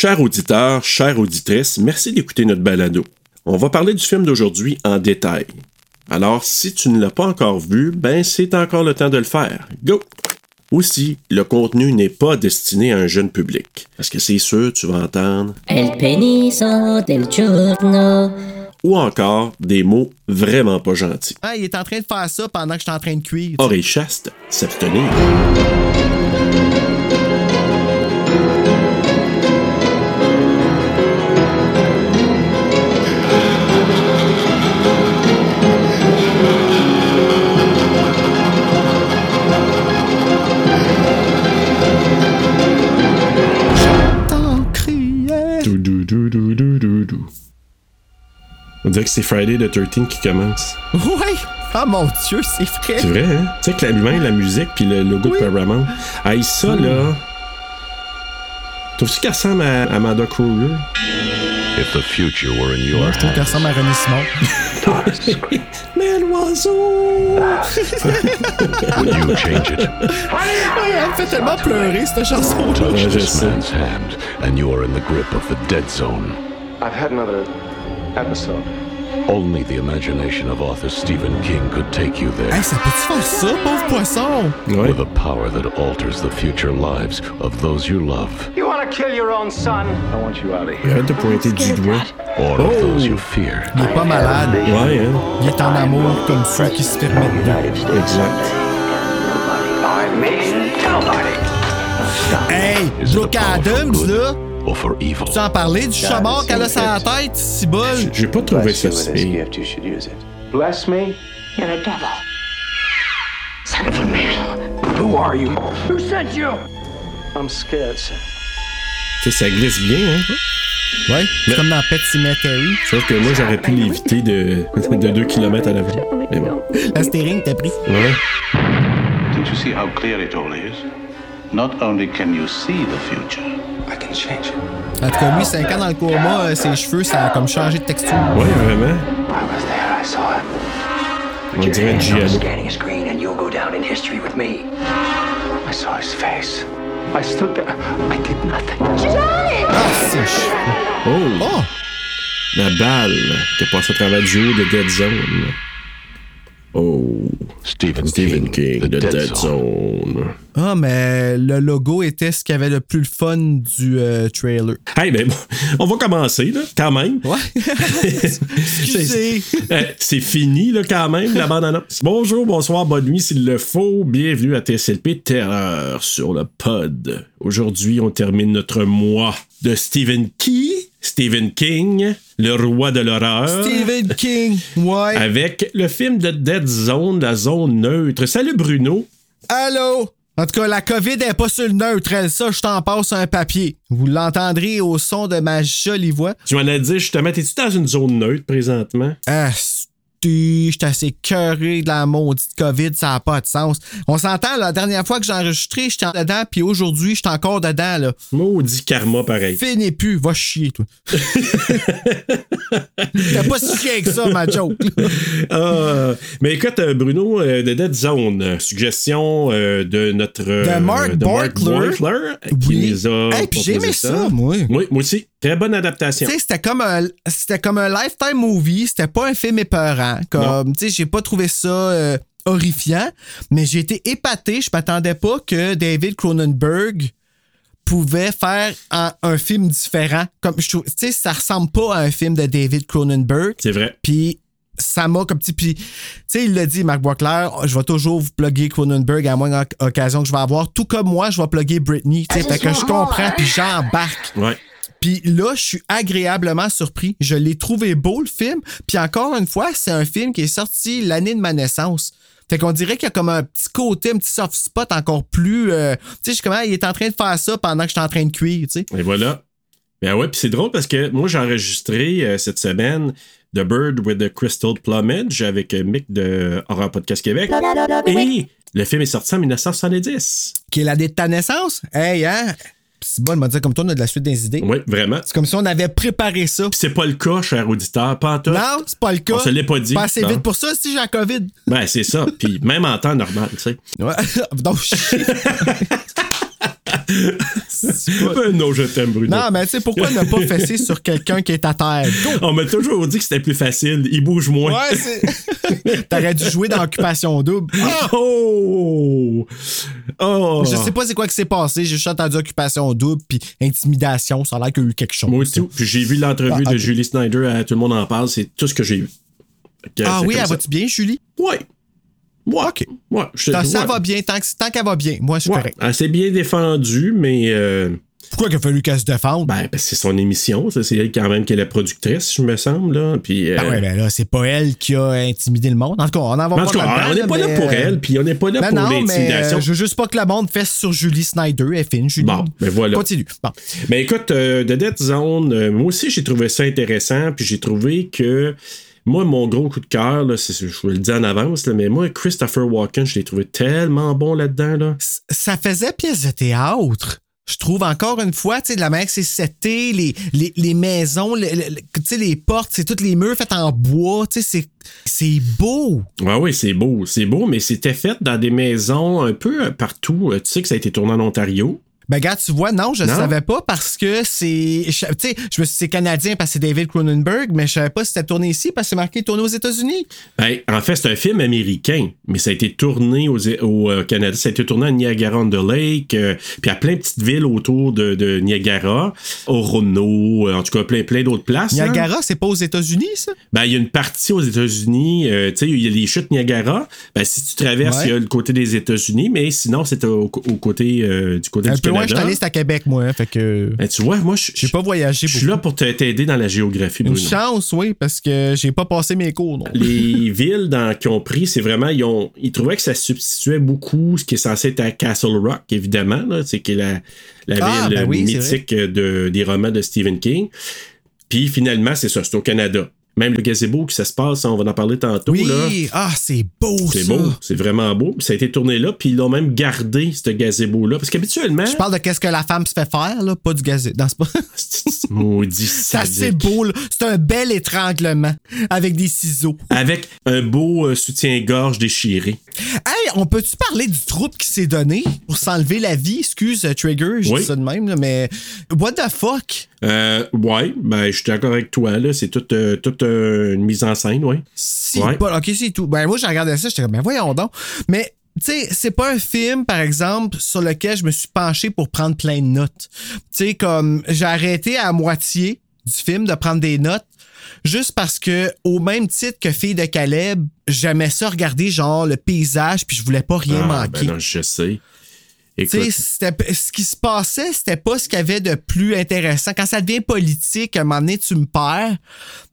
Chers auditeurs, chères auditrices, merci d'écouter notre balado. On va parler du film d'aujourd'hui en détail. Alors, si tu ne l'as pas encore vu, ben c'est encore le temps de le faire. Go! Aussi, le contenu n'est pas destiné à un jeune public. Parce que c'est sûr, tu vas entendre? El peniso del giorno. Ou encore des mots vraiment pas gentils. Ah, il est en train de faire ça pendant que je suis en train de cuire. Oreille chaste, s'abstenir. Dou, dou, dou, dou, dou, dou, dou. On dirait que c'est Friday the 13 qui commence. Ouais. Ah mon dieu, c'est vrai. C'est vrai, hein? Tu sais que l'allumage, la musique, puis le logo de Paramount. Hey, ça, là. Trouves-tu qu'elle ressemble à Amanda Kruger? If the future were in your Moi, je trouve qu'elle ressemble à René Simon. Mais l'oiseau! would you change it? Ouais, elle me fait tellement pleurer, cette chanson. Touch Ouais, this man's hand, and you are in the grip of the dead zone. I've had another episode. Only the imagination of author Stephen King could take you there. Hey, ça peut-tu faire ça, pauvre poisson? Ouais. With a power that alters the future lives of those you love, You want to kill your own son? I want you out of here. Arrête de pointer du doigt. or of those you fear. Il est pas malade. Ouais, hein? Il est en amour comme ceux qui se permettent de. Exact. I mean, nobody. Hey, Adams, là. Or for evil? Tu en parlais du chabard qu'elle a sur la tête, si bol? J'ai pas trouvé ça si pire. gift, you should use it. Bless me? You're a devil. Son of a man. Who are you? Who sent you? I'm scared, sir. Tu sais, ça glisse bien, hein? Ouais, c'est comme dans Pet Cemetery. Sauf que moi, j'aurais pu l'éviter de, de 2 km à l'avant. Mais bon. La steering t'a pris. Ouais. Don't you see how clear it all is? Not only can you see the future, I can change it. En tout cas, lui, 5 ans dans le coma, euh, ses cheveux, ça a comme changé de texture. Ouais, vraiment. I was there. I saw it. On dirait giallo. scanning a screen and you'll go down in history with me. I saw his face. I stood there. I did nothing. Ah, ses cheveux. Oh! Oh! La balle qui est passée à travers du haut de Dead Zone. Oh. Stephen, Stephen King, King, The de Dead, Zone. Ah, mais le logo était ce qui avait le plus le fun du euh, trailer. Hey, ben, bon, on va commencer, là, quand même. Ouais. Euh, C'est fini, là, quand même, la bande-annonce. Bonjour, bonsoir, bonne nuit, s'il le faut. Bienvenue à TSLP Terreur sur le pod. Aujourd'hui, on termine notre mois de Stephen Key, Stephen King, le roi de l'horreur. Stephen King. Ouais. Avec le film de Dead Zone, la zone neutre. Salut Bruno. Allô? En tout cas, la COVID est pas sur le neutre, elle, ça, je t'en passe un papier. Vous l'entendrez au son de ma jolie voix. Tu m'en as dit justement, t'es-tu dans une zone neutre présentement? Ah, sti, j'étais assez cœuré de la maudite COVID, ça n'a pas de sens. On s'entend, la dernière fois que j'ai enregistré, j'étais dedans, puis aujourd'hui, j'étais encore dedans, là. Maudit karma pareil. Finis plus, va chier, toi. T'as pas si chier que ça, ma joke. Ah, mais écoute, euh, Bruno, euh, de Dead Zone, euh, suggestion euh, de notre. De Mark Borkler. Borkler, qui Oui. a. Hey, j'ai aimé ça, moi. Oui, moi aussi. Très bonne adaptation. Tu sais, c'était comme un c'était comme un lifetime movie, c'était pas un film épeurant. Comme tu sais, j'ai pas trouvé ça euh, horrifiant, mais j'ai été épaté, je m'attendais pas que David Cronenberg pouvait faire un, un film différent. Comme je trouve, tu sais, ça ressemble pas à un film de David Cronenberg. C'est vrai. Puis ça m'a comme petit. Puis, tu sais, il l'a dit, Mark Boisclair, je vais toujours vous plugger Cronenberg à moins occasion que je vais avoir. Tout comme moi, je vais plugger Britney. Tu sais, fait que je comprends, puis j'embarque. Ouais. Puis là, je suis agréablement surpris. Je l'ai trouvé beau, le film. Puis encore une fois, c'est un film qui est sorti l'année de ma naissance. Fait qu'on dirait qu'il y a comme un petit côté, un petit soft spot encore plus. euh, tu sais, je suis comme, ah, il est en train de faire ça pendant que je suis en train de cuire, tu sais. Et voilà. Ben ouais, puis c'est drôle parce que moi, j'ai enregistré euh, cette semaine The Bird with the Crystal Plumage avec euh, Mick de Horror Podcast Québec. Et le film est sorti en 1970. Qui est l'année de ta naissance? Hey, hein? C'est bon, il m'a dit comme toi, on a de la suite des idées. Oui, vraiment. C'est comme si on avait préparé ça. C'est pas le cas, cher auditeur, pas en tout. Non, c'est pas le cas. On se l'est pas dit. Pas assez Non. vite pour ça si j'ai la COVID. Ben, c'est ça. Puis même en temps normal, tu sais. Ouais. Donc, non, je t'aime, Bruno. Non, mais tu sais, pourquoi ne pas fesser sur quelqu'un qui est à terre? On m'a toujours dit que c'était plus facile. Il bouge moins. Ouais, c'est. T'aurais dû jouer dans Occupation Double. Ah! Oh! Oh! Je sais pas c'est quoi qui s'est passé. J'ai juste entendu Occupation Double puis Intimidation. Ça a l'air qu'il y a eu quelque chose. Moi aussi. Puis j'ai vu l'entrevue Ah, de. Julie Snyder à Tout le monde en parle. C'est tout ce que j'ai que Ah oui, elle va-tu bien, Julie? Ouais. Ouais. OK. Ouais. je- Ça, ça ouais. va bien. Tant, tant qu'elle va bien, moi, je suis Ouais. correct. Elle s'est bien défendue, mais. euh, Pourquoi il a fallu qu'elle se défende? Ben, parce que c'est son émission, ça, c'est elle quand même qui est la productrice, je me semble, là. Puis, euh, Ah ouais, ben là, c'est pas elle qui a intimidé le monde. En tout cas, on en va en tout cas, on n'est pas là pour elle, puis on n'est pas là Ben pour l'intimidation. euh, je veux juste pas que le monde fesse sur Julie Snyder. Elle fine, Julie. Bon, ben voilà. Continue. Bon. Ben écoute, euh, The Dead Zone, moi aussi j'ai trouvé ça intéressant, puis j'ai trouvé que moi, mon gros coup de cœur, je vous le dis en avance, là, mais moi, Christopher Walken, je l'ai trouvé tellement bon là-dedans. Là. Ça faisait pièce de théâtre. Je trouve encore une fois, tu sais, de la manière que c'est seté, les, les, les maisons, le- le- le- tu sais, les portes, c'est tous les murs faits en bois, tu sais, c'est- c'est beau. Ouais, oui, c'est beau, c'est beau, mais c'était fait dans des maisons un peu euh, partout. Euh, Tu sais que ça a été tourné en Ontario. Ben, gars, tu vois, non, je Non? savais pas parce que c'est. Tu sais, je me suis dit c'est canadien parce que c'est David Cronenberg, mais je savais pas si c'était tourné ici parce que c'est marqué tourné aux États-Unis. Ben, en fait, c'est un film américain, mais ça a été tourné aux, au euh, Canada. Ça a été tourné à Niagara-on-the-Lake, euh, puis à plein de petites villes autour de, de Niagara, Orono, euh, en tout cas plein, plein d'autres places. hein. Niagara, c'est pas aux États-Unis, ça? Ben, il y a une partie aux États-Unis, euh, tu sais, il y a les chutes Niagara. Ben, si tu traverses, Ouais. il y a le côté des États-Unis, mais sinon, c'est au, au côté euh, du côté Un du loin, je suis allé, c'est à Québec, moi, hein, fait que. Ben, tu vois, moi, je J'ai pas voyagé je suis là pour t'aider dans la géographie, Une Bruno. chance, oui, parce que j'ai pas passé mes cours, non. les villes dans, qui ont pris, c'est vraiment, ils, ont, ils trouvaient que ça substituait beaucoup ce qui est censé être à Castle Rock, évidemment, c'est qui est la, la Ah, ville ben oui, c'est mythique de, des romans de Stephen King. Puis finalement, c'est ça, c'est au Canada. Même le gazebo que ça se passe, on va en parler tantôt. Oui, là. ah, c'est beau, C'est beau, c'est vraiment beau. Ça a été tourné là, puis ils l'ont même gardé, ce gazebo-là. Parce qu'habituellement. Je parle de qu'est-ce que la femme se fait faire, là, pas du. Non, c'est pas. Maudit C'est assez beau, là. C'est un bel étranglement avec des ciseaux. Avec un beau euh, soutien-gorge déchiré. Hey, on peut-tu parler du trouble qui s'est donné pour s'enlever la vie? Excuse, euh, Trigger, je Oui. dis ça de même, là, mais what the fuck? Euh, ouais, ben, je suis d'accord avec toi, là. C'est toute, euh, toute euh, une mise en scène, ouais. Si, Ouais. pas- ok, c'est tout. Ben, moi, j'ai regardé ça, j'étais comme, ben, voyons donc. Mais, tu sais, c'est pas un film, par exemple, sur lequel je me suis penché pour prendre plein de notes. Tu sais, comme, j'ai arrêté à moitié du film de prendre des notes. Juste parce que, au même titre que Fille de Caleb, j'aimais ça regarder, genre, le paysage, puis je voulais pas rien Ah, manquer. ben non, je sais. Ce qui se passait, c'était pas ce qu'il y avait de plus intéressant. Quand ça devient politique, à un moment donné, tu me perds.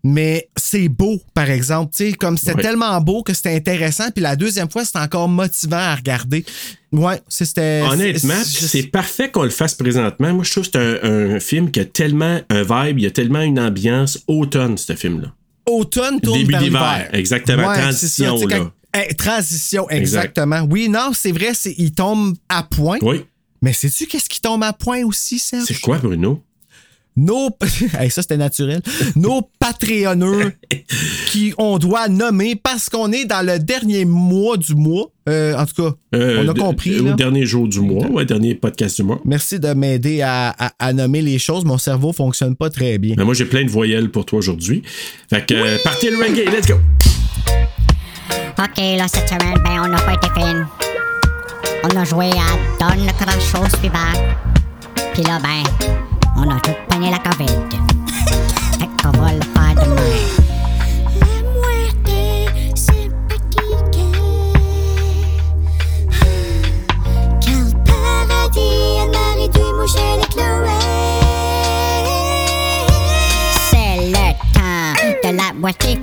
Mais c'est beau, par exemple. Tu sais, comme c'était Ouais. tellement beau que c'était intéressant. Puis la deuxième fois, c'était encore motivant à regarder. Ouais, c'était. honnêtement, c'est- parfait qu'on le fasse présentement. Moi, je trouve que c'est un, un film qui a tellement un vibe, il y a tellement une ambiance automne, ce film-là. automne tourne Début d'hiver, l'hiver. exactement. c'est Transition, ça, tu sais, là. quand- Eh, transition, exactement. Oui, non, c'est vrai, il tombe à point. Oui. Mais sais-tu qu'est-ce qui tombe à point aussi, Serge? C'est quoi, Bruno? nos Hey, ça c'était naturel nos patreonneux qui on doit nommer parce qu'on est dans le dernier mois du mois Euh, en tout cas Euh, on a compris Au là. dernier jour du mois, ouais, dernier podcast du mois. merci de m'aider à, à- à nommer les choses mon cerveau fonctionne pas très bien Mais moi, j'ai plein de voyelles pour toi aujourd'hui. Fait que, euh, partez le reggae, let's go! Ok, là, cette semaine, ben, on n'a pas été fin. On a joué à Donne le grand chose suivant. Puis là, ben, on a tout pogné la COVID. fait qu'on va le faire demain. Et les C'est fouettée.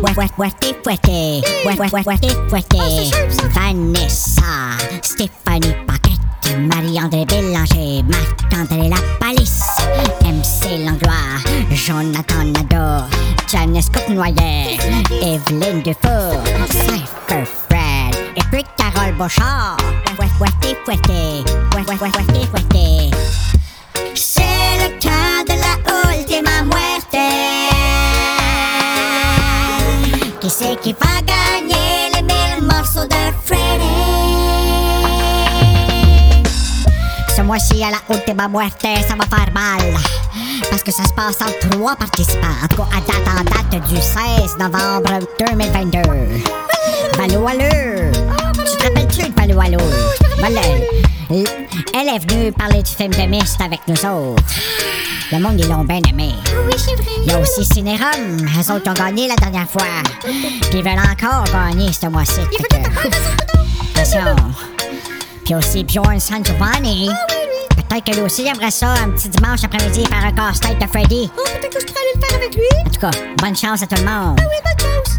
Ouai, ouai, ouai, Moitié fouettée. Vanessa, Stéphanie Paquette, Marie-André Bélanger, Marc-André La Palisse, MC Langlois, Jonathan Nadeau, Janice Cournoyer, Evelyne Dufour, Cypher Fred, et puis Carole Beauchard. C'est le cas de la. Qui c'est qui va gagner les mille morceaux de Freddy? So moitié à la Ultima Muerte, ça va faire mal. Parce que ça se passe en trois participants. À date en date du 16 novembre 2022. Valo Allure. Rappelles-tu de Valo Allure? Voilà. Elle est venue parler du film de Mist avec nous autres. Le monde, ils l'ont bien aimé. Oui, c'est vrai. Il y a aussi Cinérum. Eux autres ont gagné la dernière fois. Puis ils veulent encore gagner ce mois-ci. Attention. Puis aussi Bjorn San Giovanni. Peut-être que lui aussi aimerait ça un petit dimanche après-midi faire un casse-tête de Freddy. Oh, peut-être que je pourrais aller le faire avec lui. En tout cas, bonne chance à tout le monde. Oui, bonne chance.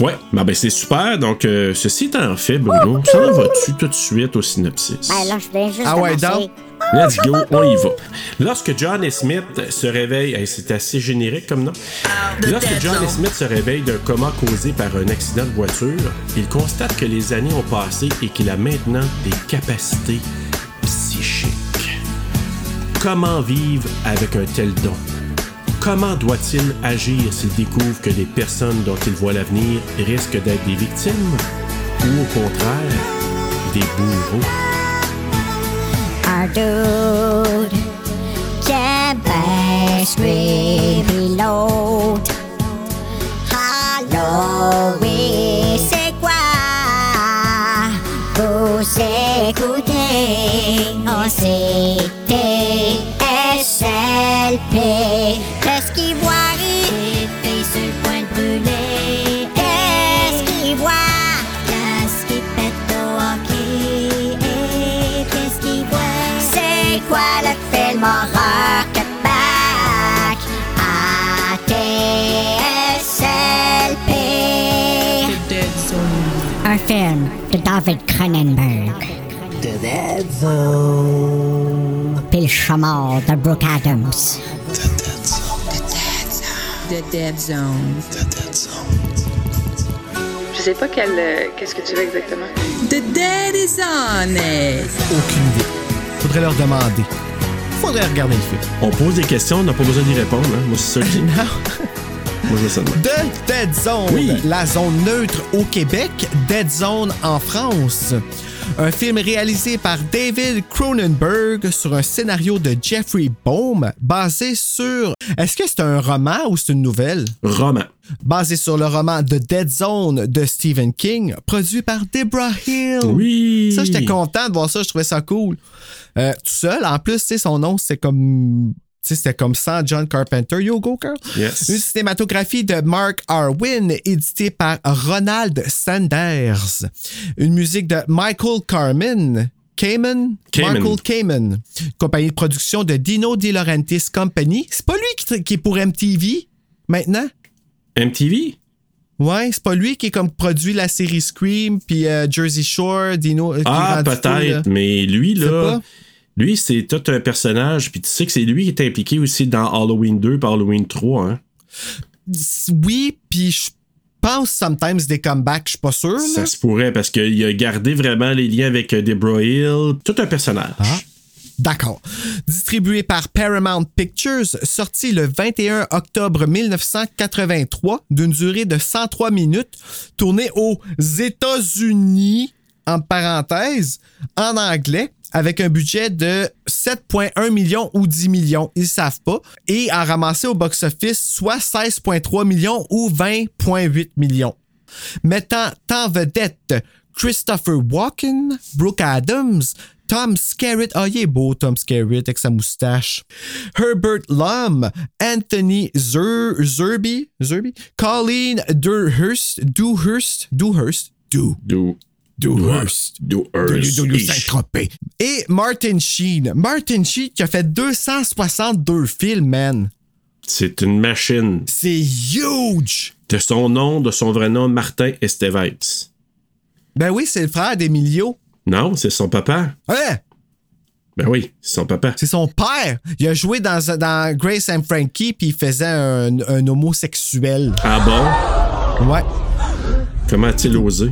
Ouais, ben, ben, c'est super. Donc, euh, ceci étant fait, Bruno, ça en va-tu tout de suite au synopsis? Ben là, je viens juste Ah ouais, donc? Let's go, on y va. Lorsque John et Smith se réveille, hey, c'est assez générique comme nom. Lorsque John et Smith se réveille d'un coma causé par un accident de voiture, il constate que les années ont passé et qu'il a maintenant des capacités psychiques. Comment vivre avec un tel don? Comment doit-il agir s'il découvre que les personnes dont il voit l'avenir risquent d'être des victimes ou au contraire des bourreaux? Oui, c'est quoi? David Cronenberg. The Dead Zone. Puis le chaman de Brooke Adams. The Dead Zone. Je sais pas quel, euh, qu'est-ce que tu veux exactement. The Dead is on it. Aucune idée. Faudrait leur demander. Faudrait regarder le film. On pose des questions, on n'a pas besoin d'y répondre. Hein? Moi, c'est ça. Non. Moi, je veux ça de Dead Zone, Oui. la zone neutre au Québec, Dead Zone en France. Un film réalisé par David Cronenberg sur un scénario de Jeffrey Bohm basé sur... Est-ce que c'est un roman ou c'est une nouvelle? Roman. Basé sur le roman The Dead Zone de Stephen King, produit par Deborah Hill. Oui. Ça, j'étais content de voir ça, je trouvais ça cool. Euh, tout seul, en plus, tu sais, son nom, c'était comme. C'était comme sans John Carpenter. Yo, go. Yes. Une cinématographie de Mark Arwin, éditée par Ronald Sanders. Une musique de Michael Carmen. Kamen? Michael Kamen. Compagnie de production de Dino De Laurentiis Company. C'est pas lui qui, est pour MTV maintenant? MTV? Ouais, c'est pas lui qui est comme produit la série Scream puis euh, Jersey Shore, Dino. euh, Ah, peut-être, mais lui, là. Lui, c'est tout un personnage, puis tu sais que c'est lui qui est impliqué aussi dans Halloween 2 par Halloween 3, hein? Oui, puis je pense sometimes des comebacks, je suis pas sûr. là. Ça se pourrait parce qu'il a gardé vraiment les liens avec euh, Deborah Hill, tout un personnage. Ah. D'accord. Distribué par Paramount Pictures, sorti le 21 octobre 1983, d'une durée de 103 minutes, tourné aux États-Unis, en parenthèse, en anglais, avec un budget de 7,1 millions ou 10 millions, ils savent pas, et a ramassé au box-office soit 16,3 millions ou 20,8 millions. Mettant en vedette Christopher Walken, Brooke Adams, Tom Skerritt, ah, il est beau, Tom Skerritt, avec sa moustache. Herbert Lum, Anthony Zer, Zerby, Zerby, Colleen Durhurst, Dewhurst, Dewhurst, Dew, Do, Dewhurst. do, de, de, de Saint-Tropez. Et Martin Sheen. Martin Sheen qui a fait 262 films, man. C'est une machine. C'est huge! De son nom, de son vrai nom, Martin Estevez. Ben oui, c'est le frère d'Emilio. Non, c'est son papa. Hein? Ben oui, c'est son papa. C'est son père. Il a joué dans, dans Grace and Frankie, puis il faisait un, un homosexuel. Ah bon? Ouais. Comment a-t-il osé?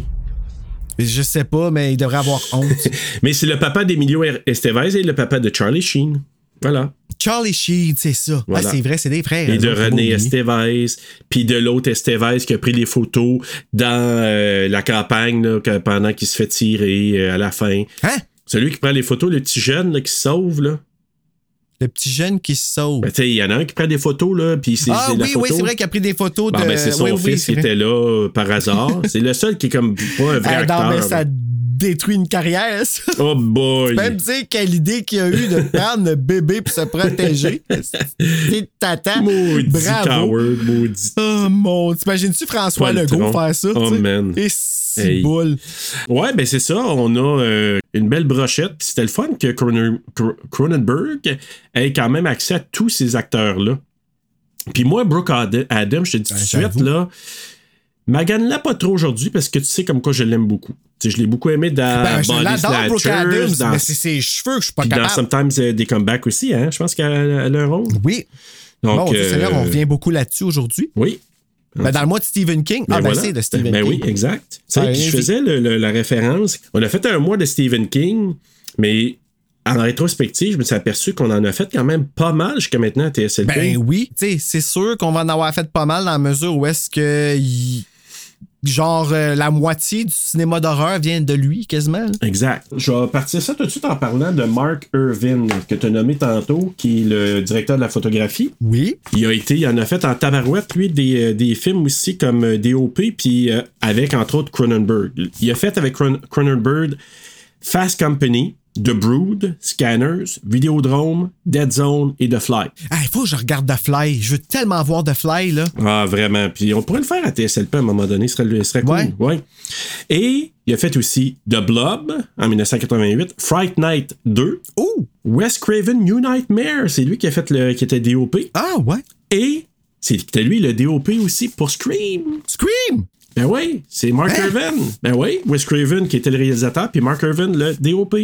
Je sais pas, mais il devrait avoir honte. Mais c'est le papa d'Emilio Estevez et le papa de Charlie Sheen. Voilà. Charlie Sheen, c'est ça. Voilà. Ah, c'est vrai, c'est des frères. Et de René. Estevez, puis de l'autre Estevez qui a pris les photos dans euh, la campagne là, pendant qu'il se fait tirer euh, à la fin. Hein? Celui qui prend les photos, le petit jeune là, qui se sauve, là. Le petit jeune qui se sauve. Ben, tu il y en a un qui prend des photos, là, puis c'est ah c'est la oui, photo. oui, c'est vrai qu'il a pris des photos de. Bon, ben, c'est son oui, oui, fils qui vrai. était là euh, par hasard. c'est le seul qui est comme pas un vrai Ah, acteur. non, mais ça détruit une carrière, ça. Oh boy! Même dire quelle idée qu'il a eu de prendre le bébé pour se protéger. C'est tata. Maudit Bravo. coward, maudit. Oh mon, t'imagines-tu François. Legault faire ça? Oh, tu sais? man. Et si Hey. boule. Ouais, ben c'est ça. On a euh, une belle brochette. C'était le fun que Cronen- Cro- Cronenberg ait quand même accès à tous ces acteurs-là. Puis moi, Brooke Ad- Adam, je te dis tout de suite, là, magane-la pas trop aujourd'hui parce que tu sais comme quoi je l'aime beaucoup. Tu sais, je l'ai beaucoup aimé dans Ben, je Body l'adore, Brooke Adams, Snatchers, dans, mais c'est ses cheveux que je suis pas puis dans capable. Sometimes euh, des comebacks aussi, hein. Je pense qu'elle elle a un rôle. Oui. Donc, bon, là, euh, on revient beaucoup là-dessus aujourd'hui. Oui. Ben, dans le mois de Stephen King. Ben ah, ben, voilà. c'est de Stephen Ben King. oui, exact. Tu sais, je faisais le- le- la référence. On a fait un mois de Stephen King, mais en rétrospective, je me suis aperçu qu'on en a fait quand même pas mal jusqu'à maintenant à TSLP. Ben oui, tu sais, c'est sûr qu'on va en avoir fait pas mal dans la mesure où est-ce que genre euh, la moitié du cinéma d'horreur vient de lui quasiment. là. Exact. Je vais partir ça tout de suite en parlant de Mark Irvin, que tu as nommé tantôt, qui est le directeur de la photographie. Oui. Il a été, il en a fait en tabarouette, lui, des, euh, des films aussi comme euh, DOP, puis euh, avec, entre autres, Cronenberg. Il a fait avec Cron- Cronenberg Fast Company, The Brood, Scanners, Videodrome, Dead Zone et The Fly. Ah, il faut que je regarde The Fly. Je veux tellement voir The Fly, là. Ah, vraiment. Puis on pourrait le faire à TSLP à un moment donné, ce serait, ce serait cool. Ouais. Ouais. Et il a fait aussi The Blob en 1988, Fright Night 2, Oh! Wes Craven New Nightmare, c'est lui qui a fait le qui était DOP. Ah, ouais. Et c'était lui le DOP aussi pour Scream. Scream! Ben oui, c'est Mark Hein? Irvin. Ben oui, Wes Craven qui était le réalisateur, puis Mark Irvin le DOP.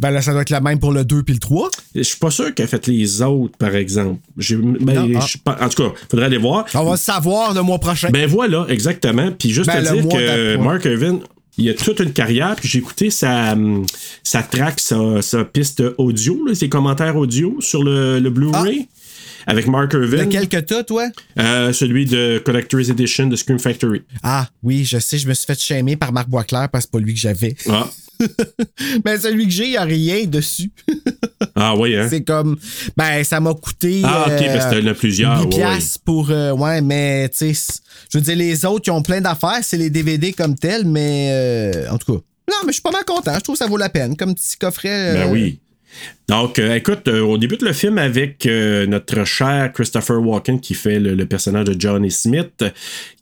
Ben là, ça doit être la même pour le 2 puis le 3. Je suis pas sûr qu'il a fait les autres, par exemple. Ben, Non, ah. pas- en tout cas, faudrait aller voir. On va le savoir le mois prochain. Ben voilà, exactement. Puis juste Ben, te le dire que. Mark Irvin, il a toute une carrière. Puis j'ai écouté sa, sa track, sa, sa piste audio, là, ses commentaires audio sur le, le Blu-ray. Avec Mark Irvin. Lequel que t'as, toi? Euh, celui de Collector's Edition de Scream Factory. Ah, oui, je sais, je me suis fait shamer par Marc Boisclair parce que c'est pas lui que j'avais. Ah, Mais celui que j'ai, il n'y a rien dessus. ah oui, hein? C'est comme. Ben, ça m'a coûté. Ah, ok, euh, parce que t'en as plusieurs. 8 ouais, piastres pour. euh, ouais, mais, tu sais, je veux dire, les autres, ils ont plein d'affaires, c'est les DVD comme tel, mais. euh, en tout cas. Non, mais je suis pas mal content. Je trouve que ça vaut la peine. Comme petit coffret. Ben euh, oui. Donc, euh, écoute, euh, on débute le film avec euh, notre cher Christopher Walken qui fait le, le personnage de Johnny Smith,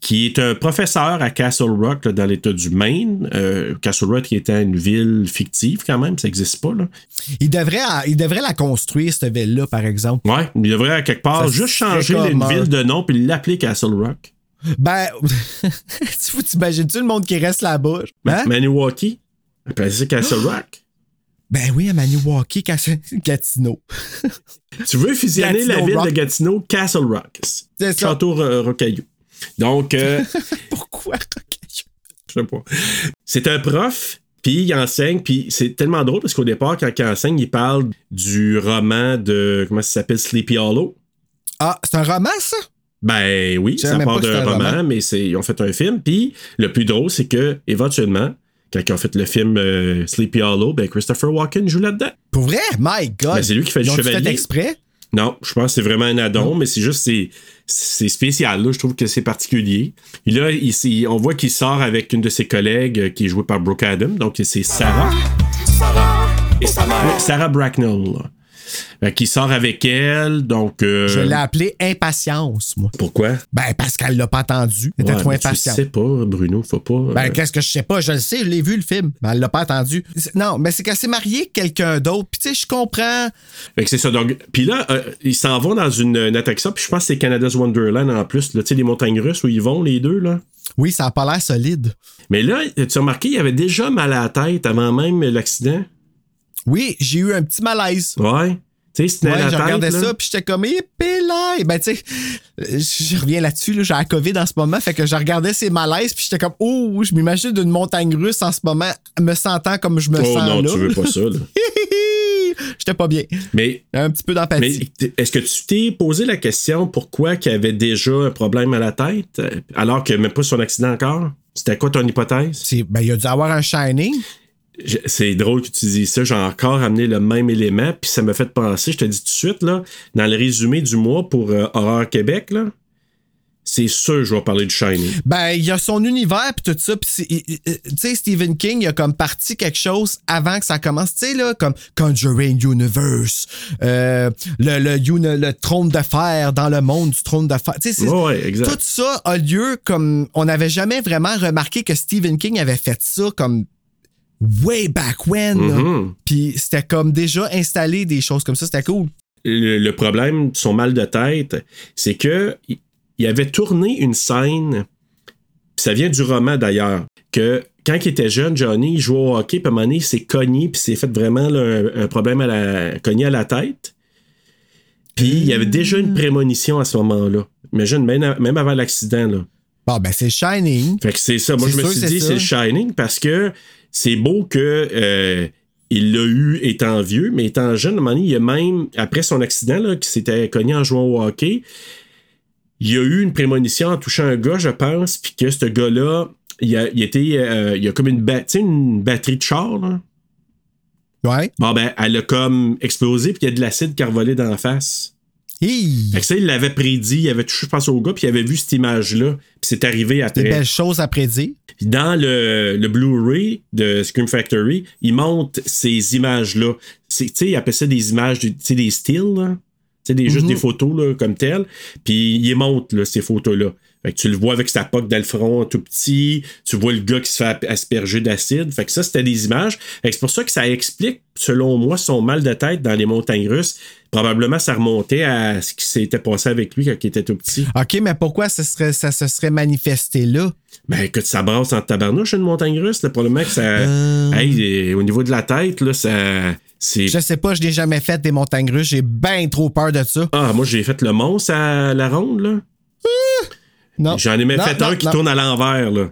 qui est un professeur à Castle Rock là, dans l'État du Maine. Castle Rock qui était une ville fictive quand même, ça n'existe pas. Là. Il devrait, il devrait la construire, cette ville-là, par exemple. Ouais, il devrait à quelque part Ça juste changer une un- ville de nom puis l'appeler Castle Rock. Ben, tu t'imagines-tu le monde qui reste là-bas? Hein? Maniwaki, appelle ça Castle Rock. Ben oui, à Maniwaki, Gatineau. Tu veux fusionner la ville Rock. de Gatineau, Castle Rock. C'est ça. Château Ro- Rocaillou. Donc, euh, Pourquoi? je sais pas. C'est un prof, puis il enseigne, puis c'est tellement drôle parce qu'au départ, quand il enseigne, il parle du roman de, comment ça s'appelle, Sleepy Hollow? Ah, c'est un roman, ça? Ben oui, ça part d'un roman, roman. mais c'est, ils ont fait un film. Puis le plus drôle, c'est que éventuellement, quand ils ont fait le film euh, Sleepy Hollow, ben Christopher Walken joue là-dedans. Pour vrai? My God! Ben, c'est lui qui fait le Ils ont-tu chevalier. fait exprès? Non, je pense que c'est vraiment un addon, mais c'est juste, c'est, c'est spécial, là. Je trouve que c'est particulier. Et là, ici, on voit qu'il sort avec une de ses collègues euh, qui est jouée par Brooke Adam. Donc, c'est Sarah. Et sa Ouais, mère. Sarah Bracknell. là. Fait qu'il sort avec elle, donc. euh, Je l'ai appelé impatience, moi. Pourquoi? Ben, parce qu'elle l'a pas entendu. Elle était Ouais, trop impatiente. sais pas, Bruno, faut pas. Ben, euh, qu'est-ce que je sais pas? Je le sais, je l'ai vu le film. Ben, elle l'a pas attendu. C'est- Non, mais c'est qu'elle s'est mariée avec quelqu'un d'autre. Puis, tu sais, je comprends. Fait que c'est ça. Donc, puis là, euh, ils s'en vont dans une, une attraction, puis je pense que c'est Canada's Wonderland en plus. Tu sais, les montagnes russes où ils vont, les deux, là. Oui, ça a pas l'air solide. Mais là, tu as remarqué, il avait déjà mal à la tête avant même l'accident? Oui, j'ai eu un petit malaise. Ouais. Tu sais, c'était Ouais, je regardais là. ça, puis j'étais comme, épélé. Ben, tu sais, je reviens là-dessus, là, j'ai la COVID en ce moment, fait que je regardais ces malaises, puis j'étais comme, oh, je m'imagine d'une montagne russe en ce moment, me sentant comme je me Oh sens non, là. tu veux pas ça, là. J'étais pas bien. Mais, Un petit peu mais d'empathie. t- est-ce que tu t'es posé la question pourquoi qu'il avait déjà un problème à la tête, alors qu'il même pas son accident encore? C'était quoi ton hypothèse? C'est- Ben, il a dû avoir un shining. C'est drôle que tu dises ça. J'ai encore amené le même élément, puis ça m'a fait penser, je te dis tout de suite, là, dans le résumé du mois pour euh, Horreur Québec, là, c'est sûr que je vais parler du Shining. Ben, il y a son univers puis tout ça. Tu sais, Stephen King, il a comme parti quelque chose avant que ça commence. Tu sais, là, comme Conjuring Universe, euh, le, le, trône de fer dans le monde du trône de fer. Tu sais, Ouais, tout ça a lieu comme. On n'avait jamais vraiment remarqué que Stephen King avait fait ça comme way back when. Mhm. Puis c'était comme déjà installé des choses comme ça. C'était cool. le, le problème, son mal de tête, c'est que il- avait tourné une scène, puis ça vient du roman d'ailleurs, que quand il était jeune, Johnny, il jouait au hockey, puis à un moment donné, il s'est cogné, puis s'est fait vraiment là, un, un problème à la, cogné à la tête. Puis il y avait déjà une prémonition à ce moment-là. Imagine, même, même avant l'accident, là. Bon, ben, c'est Shining. Fait que c'est ça. Moi, je me suis dit, c'est. Shining parce que c'est beau que euh, il l'a eu étant vieux, mais étant jeune, à un moment donné, il a même, après son accident, là, qui s'était cogné en jouant au hockey, il a eu une prémonition en touchant un gars, je pense, puis que ce gars-là, il a, il était, euh, il a comme une, ba- une batterie de char, là. Ouais. Bon, ben, elle a comme explosé, puis il y a de l'acide qui a revolé dans la face. Hi! Fait que ça, il l'avait prédit, il avait touché, je pense, au gars, puis il avait vu cette image-là, puis c'est arrivé Des après. belles choses à prédire. Dans le, le Blu-ray de Scream Factory, il montre ces images-là. C'est- Tu sais, il appelle ça des images, tu sais, des stills, là. Tu sais, des, juste Mhm. des photos là, comme telles. Puis il montre, là, ces photos-là. Fait que tu le vois avec sa poque dans le front tout petit. Tu vois le gars qui se fait asperger d'acide. Fait que ça, c'était des images. Que c'est pour ça que ça explique, selon moi, son mal de tête dans les montagnes russes. Probablement, ça remontait à ce qui s'était passé avec lui quand il était tout petit. OK, mais pourquoi ça, serait, ça se serait manifesté là? Ben écoute, ça brasse en tabarnouche une montagne russe, là, probablement que ça. Euh. Hey, euh, au niveau de la tête, là, ça. C'est. Je sais pas, je n'ai jamais fait des montagnes russes. J'ai bien trop peur de ça. Ah, moi j'ai fait le monstre à la ronde, là. J'en ai même Non, fait non, un qui non. tourne à l'envers, là.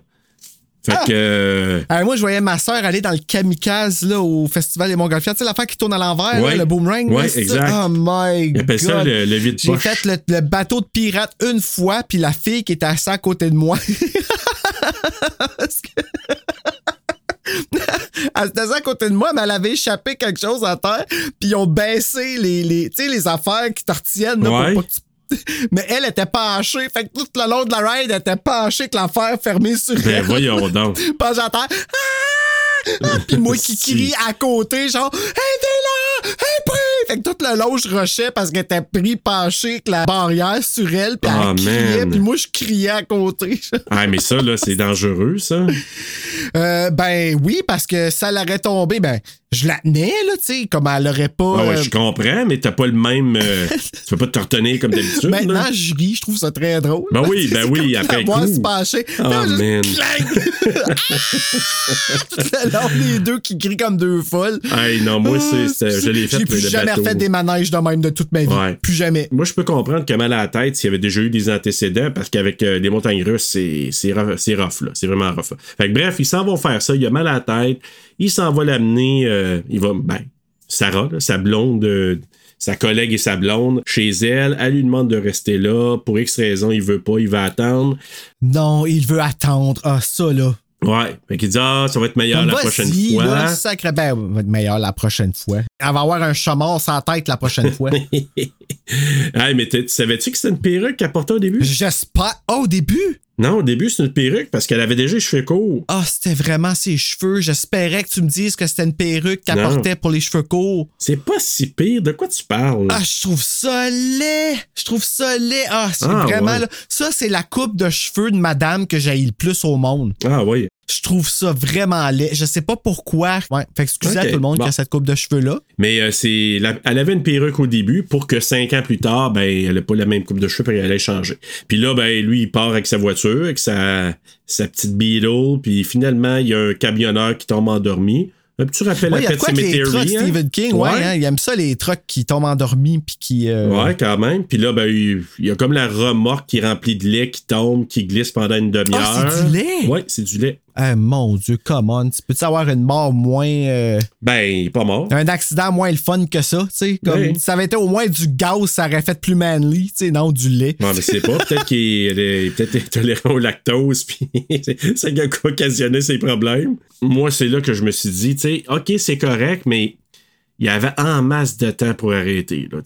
Fait Ah! que. euh, moi, je voyais ma soeur aller dans le kamikaze là, au Festival des Montgolfières. Tu sais, l'affaire qui tourne à l'envers, Ouais. le boomerang. Ça? exact. Oh my Ils god. ça le- le vide J'ai fait le, le bateau de pirate une fois, puis la fille qui était assise à côté de moi. Elle était à côté de moi, mais elle avait échappé quelque chose à terre, puis ils ont baissé les, les, les affaires qui te retiennent. là, pour pas que tu- Mais elle était penchée, fait que tout le long de la ride, elle était penchée avec l'affaire fermée sur Ben elle. voyons donc. J'entends. Ah! Ah! Puis moi qui crie à côté, genre, aidez-la! Aidez! Fait que tout le long, je rushais parce qu'elle était pris penchée avec la barrière sur elle, puis Ah, elle criait, man. puis moi, je criais à côté. Ah, mais ça, là, c'est dangereux, ça. Euh, ben oui, parce que ça l'aurait tombé, ben, je la tenais, là, tu sais, comme elle aurait pas. Ah ouais, euh, je comprends, mais t'as pas le même. euh, tu peux pas te retenir comme d'habitude. Maintenant, là. je ris, je trouve ça très drôle. Ben oui, ben oui, après coup. se pencher. Oh, Non, juste man. long, les deux qui crient comme deux folles. Hey, non, moi, c'est- c'est- je l'ai fait, J'ai plus le- jamais bateau. refait des manèges de même de toute ma vie. Ouais. Plus jamais. Moi, je peux comprendre que mal à la tête s'il y avait déjà eu des antécédents parce qu'avec euh, les montagnes russes, c'est, c'est, rough, c'est rough, là. C'est vraiment rough. Fait que bref, ils s'en vont faire ça. Il a mal à la tête. Il s'en va l'amener. euh, il va, ben, Sarah, là, sa blonde, euh, sa collègue et sa blonde, chez elle. Elle lui demande de rester là. Pour X raison, il veut pas. Il va attendre. Non, il veut attendre. Ah, ça, là. Ouais. Fait qu'il dit, ah, ça va être meilleur la prochaine là, fois. sacré- ben, va être meilleur la prochaine fois. Elle va avoir un chameau sans tête la prochaine fois. hey, mais t'es- savais-tu que c'était une perruque qu'elle portait au début? J'espère. Oh, au début? Non, au début, c'est une perruque parce qu'elle avait déjà les cheveux courts. Ah, c'était vraiment ses cheveux. J'espérais que tu me dises que c'était une perruque qu'elle portait pour les cheveux courts. C'est pas si pire. De quoi tu parles? Ah, je trouve ça laid. Je trouve ça laid. Ah, c'est Ah, vraiment ouais. là. Ça, c'est la coupe de cheveux de madame que j'ai le plus au monde. Ah oui. Je trouve ça vraiment laid. Je sais pas pourquoi. Ouais. Fait que excusez à Ok, tout le monde bon. qui a cette coupe de cheveux-là. Mais euh, c'est la- elle avait une perruque au début pour que cinq ans plus tard, ben, elle n'a pas la même coupe de cheveux puis elle allait changer. Puis là, ben, lui, il part avec sa voiture, avec sa, sa petite Beetle, puis finalement, il y a un camionneur qui tombe endormi. Un petit rappel Ouais, à Cemetery, trucks hein? Stephen King. Ouais, hein, il aime ça, les trucks qui tombent endormis puis qui. euh, Ouais, quand même. Puis là, ben, il il y a comme la remorque qui est remplie de lait qui tombe, qui glisse pendant une demi-heure. Ah, c'est du lait? Ouais, c'est du lait. Eh, mon Dieu, come on. Tu peux-tu avoir une mort moins. euh, Ben, il est pas mort. un accident moins le fun que ça, tu sais? Comme Oui. ça avait été au moins du gaz, ça aurait fait plus manly, tu sais, non, du lait. Non, mais c'est pas. Peut-être qu'il est peut-être intolérant au lactose, puis ça a occasionné ses problèmes. Moi, c'est là que je me suis dit, tu sais, OK, c'est correct, mais il y avait en masse de temps pour arrêter. Là.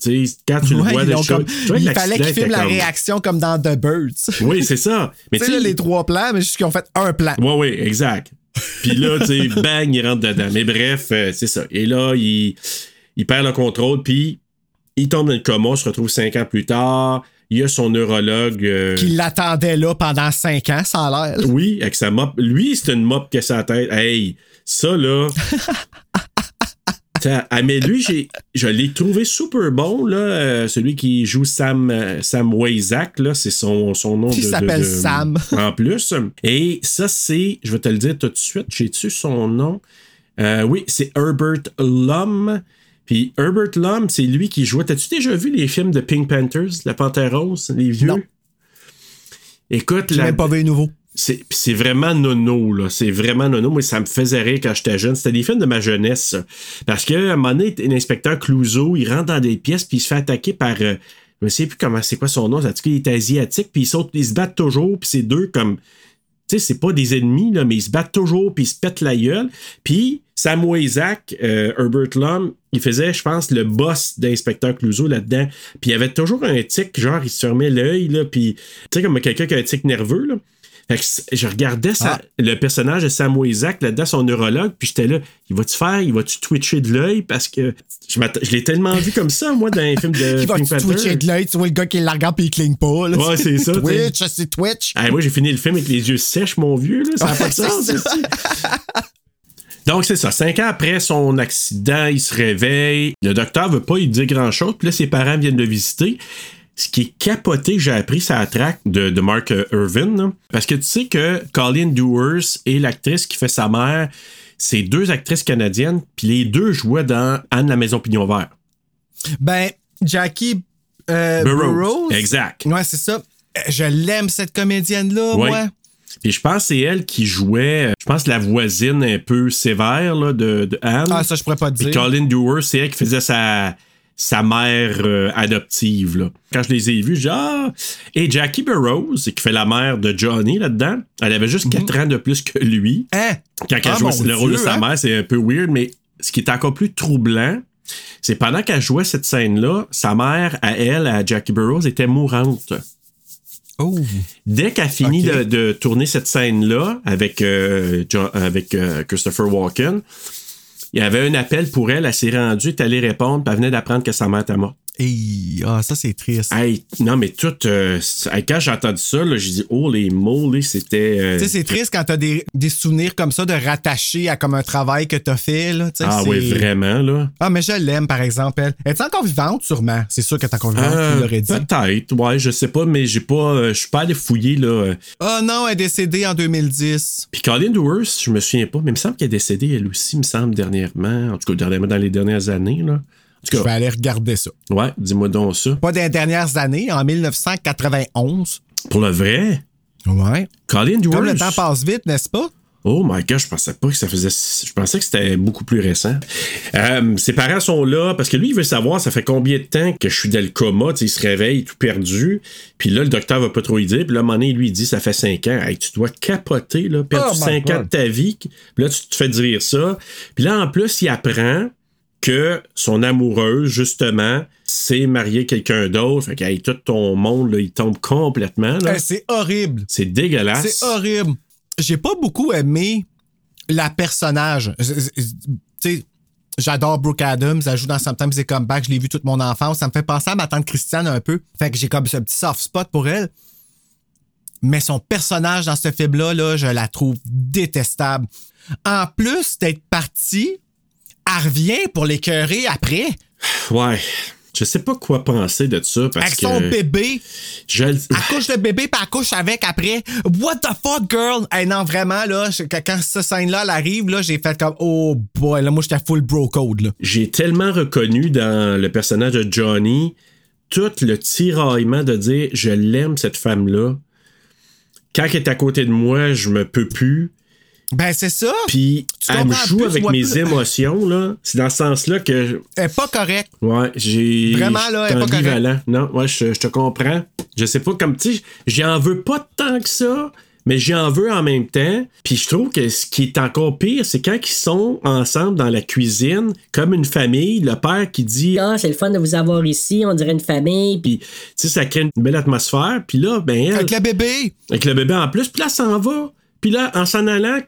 Quand tu le Ouais, vois de comme- il fallait qu'ils filment la comme- réaction comme dans The Birds. Oui, c'est ça. Mais tu sais, les trois plans, mais juste qu'ils ont fait un plan. Oui, oui, exact. Puis là, tu sais, bang, il rentre dedans. Mais bref, euh, c'est ça. Et là, il, il perd le contrôle, puis il tombe dans le coma, se retrouve cinq ans plus tard. Il y a son neurologue. euh, Qui l'attendait là pendant cinq ans, ça a l'air. Oui, avec sa mop. Lui, c'est une mop que sa tête. Hey, ça là. Ah, mais lui, j'ai, je l'ai trouvé super bon, là. euh, celui qui joue Sam, euh, Sam Wayzak, là, c'est son, son nom de- s'appelle Sam. En plus. Et ça, c'est, je vais te le dire tout de suite, j'ai-tu son nom? Euh, oui, c'est Herbert Lum. Puis Herbert Lum, c'est lui qui jouait. T'as-tu déjà vu les films de Pink Panthers, La Panthère Rose, les vieux? Non. Écoute, la- même pas vu les nouveaux. C'est vraiment nono, là. C'est vraiment nono. Moi, ça me faisait rire quand j'étais jeune. C'était des films de ma jeunesse, ça. Parce qu'à un moment donné, l'inspecteur Clouseau, il rentre dans des pièces puis il se fait attaquer par. euh, je me sais plus comment c'est quoi son nom. En tout cas, il est asiatique puis ils, se battent toujours puis c'est deux comme. Tu sais, c'est pas des ennemis, là, mais ils se battent toujours puis ils se pètent la gueule. Puis Sam Isaac, Herbert Lum, il faisait, je pense, le boss d'inspecteur Clouseau là-dedans. Puis il avait toujours un tic, genre, il se fermait l'œil, là, puis tu sais, comme quelqu'un qui a un tic nerveux, là. Fait que c- je regardais ça, Ah. le personnage de Sam Isaac là-dedans, son neurologue, puis j'étais là, il va-tu faire, il va-tu twitcher de l'œil? Parce que je, l'ai tellement vu comme ça, moi, dans un film de Il va twitcher de l'œil, tu vois le gars qui la regarde puis il cligne pas. là. Ouais, c'est ça, Twitch, c'est Twitch. Ah, moi, j'ai fini le film avec les yeux sèches, mon vieux, là. Ça n'a pas de sens. Donc, c'est ça. Cinq ans après son accident, il se réveille. Le docteur veut pas lui dire grand-chose. Puis là, ses parents viennent le visiter. Ce qui est capoté que j'ai appris, c'est la traque de, de Mark Irvin. là. Parce que tu sais que Colleen Dewars et l'actrice qui fait sa mère, c'est deux actrices canadiennes. Puis les deux jouaient dans Anne la Maison Pignon Vert. Ben, Jackie euh, Burroughs. Burroughs. Exact. Ouais, c'est ça. Je l'aime, cette comédienne-là, Ouais. moi. Puis je pense que c'est elle qui jouait, je pense, la voisine un peu sévère là, de, de Anne. Ah, ça, je pourrais pas te Puis dire. Colin Dewar, c'est elle qui faisait sa, sa mère euh, adoptive. Là. Quand je les ai vus, j'ai ah! Et Jackie Burroughs, qui fait la mère de Johnny là-dedans, elle avait juste 4 ans de plus que lui. Hein? Quand elle Ah, jouait le rôle de sa hein? mère, c'est un peu weird, mais ce qui est encore plus troublant, c'est pendant qu'elle jouait cette scène-là, sa mère, à elle, à Jackie Burroughs, était mourante. Oh. Dès qu'elle finit Ok. de, de tourner cette scène-là avec, euh, avec euh, Christopher Walken, il y avait un appel pour elle, elle s'est rendue, elle répondre, puis elle venait d'apprendre que sa mère était morte. Hey, ah, ça, c'est triste. Hey, non, mais tout. euh, quand j'ai entendu ça, j'ai dit, oh, les mots, là, c'était. euh, Tu sais, c'est triste quand t'as des, des souvenirs comme ça de rattacher à comme un travail que t'as fait, là. ah oui, vraiment, là. Ah, mais je l'aime, par exemple, elle. Est encore vivante, sûrement? C'est sûr qu'elle est encore vivante, Euh, tu l'aurais dit. Peut-être, ouais, je sais pas, mais j'ai pas. euh, je suis pas allé fouiller, là. euh. Oh non, elle est décédée en 2010. Puis Colin Dewars, je me souviens pas, mais il me semble qu'elle est décédée, elle aussi, il me semble, dernièrement. En tout cas, dernièrement, dans les dernières années, là. Je vais aller regarder ça. ouais, dis-moi donc ça. Pas des dernières années, en 1991. Pour le vrai, Ouais. Colin. Comme le temps passe vite, n'est-ce pas? Oh my god, je pensais pas que ça faisait. Je pensais que c'était beaucoup plus récent. Euh, ses parents sont là parce que lui, il veut savoir ça fait combien de temps que je suis dans le coma. Il se réveille tout perdu. Puis là, le docteur va pas trop y dire. Puis là, à un moment donné, lui, il dit ça fait 5 ans. Hey, tu dois capoter, là, perdre Oh my 5 ans de ta vie. Puis là, tu te fais dire ça. Puis là, en plus, il apprend que son amoureuse, justement, s'est mariée quelqu'un d'autre. Fait que hey, tout ton monde, là, il tombe complètement. c'est horrible. C'est dégueulasse. C'est horrible. J'ai pas beaucoup aimé la personnage. Tu sais, j'adore Brooke Adams. Elle joue dans Sometimes They Come Back. Je l'ai vu toute mon enfance. Ça me fait penser à ma tante Christiane un peu. Fait que j'ai comme ce petit soft spot pour elle. Mais son personnage dans ce film-là, là, je la trouve détestable. En plus d'être partie, elle revient pour l'écœurer après? Ouais. Je sais pas quoi penser de ça parce avec que. son bébé. Je le- Elle couche le bébé puis elle couche avec après. What the fuck, girl? Hey, non, vraiment, là, quand, quand cette scène-là elle arrive, là, j'ai fait comme, oh boy, là, moi, j'étais full bro code, là. J'ai tellement reconnu dans le personnage de Johnny tout le tiraillement de dire je l'aime cette femme-là. Quand elle est à côté de moi, je me peux plus. Ben, c'est ça. Puis Tu elle me joue plus, avec mes plus. émotions, là. C'est dans ce sens-là que. Elle est pas correcte. Ouais, j'ai. Vraiment, là, elle est pas correcte. ambivalent. Non, ouais, je, je te comprends. Je sais pas, comme tu sais, j'en veux pas tant que ça, mais j'en veux en même temps. Puis je trouve que ce qui est encore pire, c'est quand ils sont ensemble dans la cuisine, comme une famille, le père qui dit Ah, c'est le fun de vous avoir ici, on dirait une famille. Puis, tu sais, ça crée une belle atmosphère. Puis là, ben, elle. Avec le bébé. Avec le bébé en plus. Puis là, elle s'en va. Puis là, en s'en allant,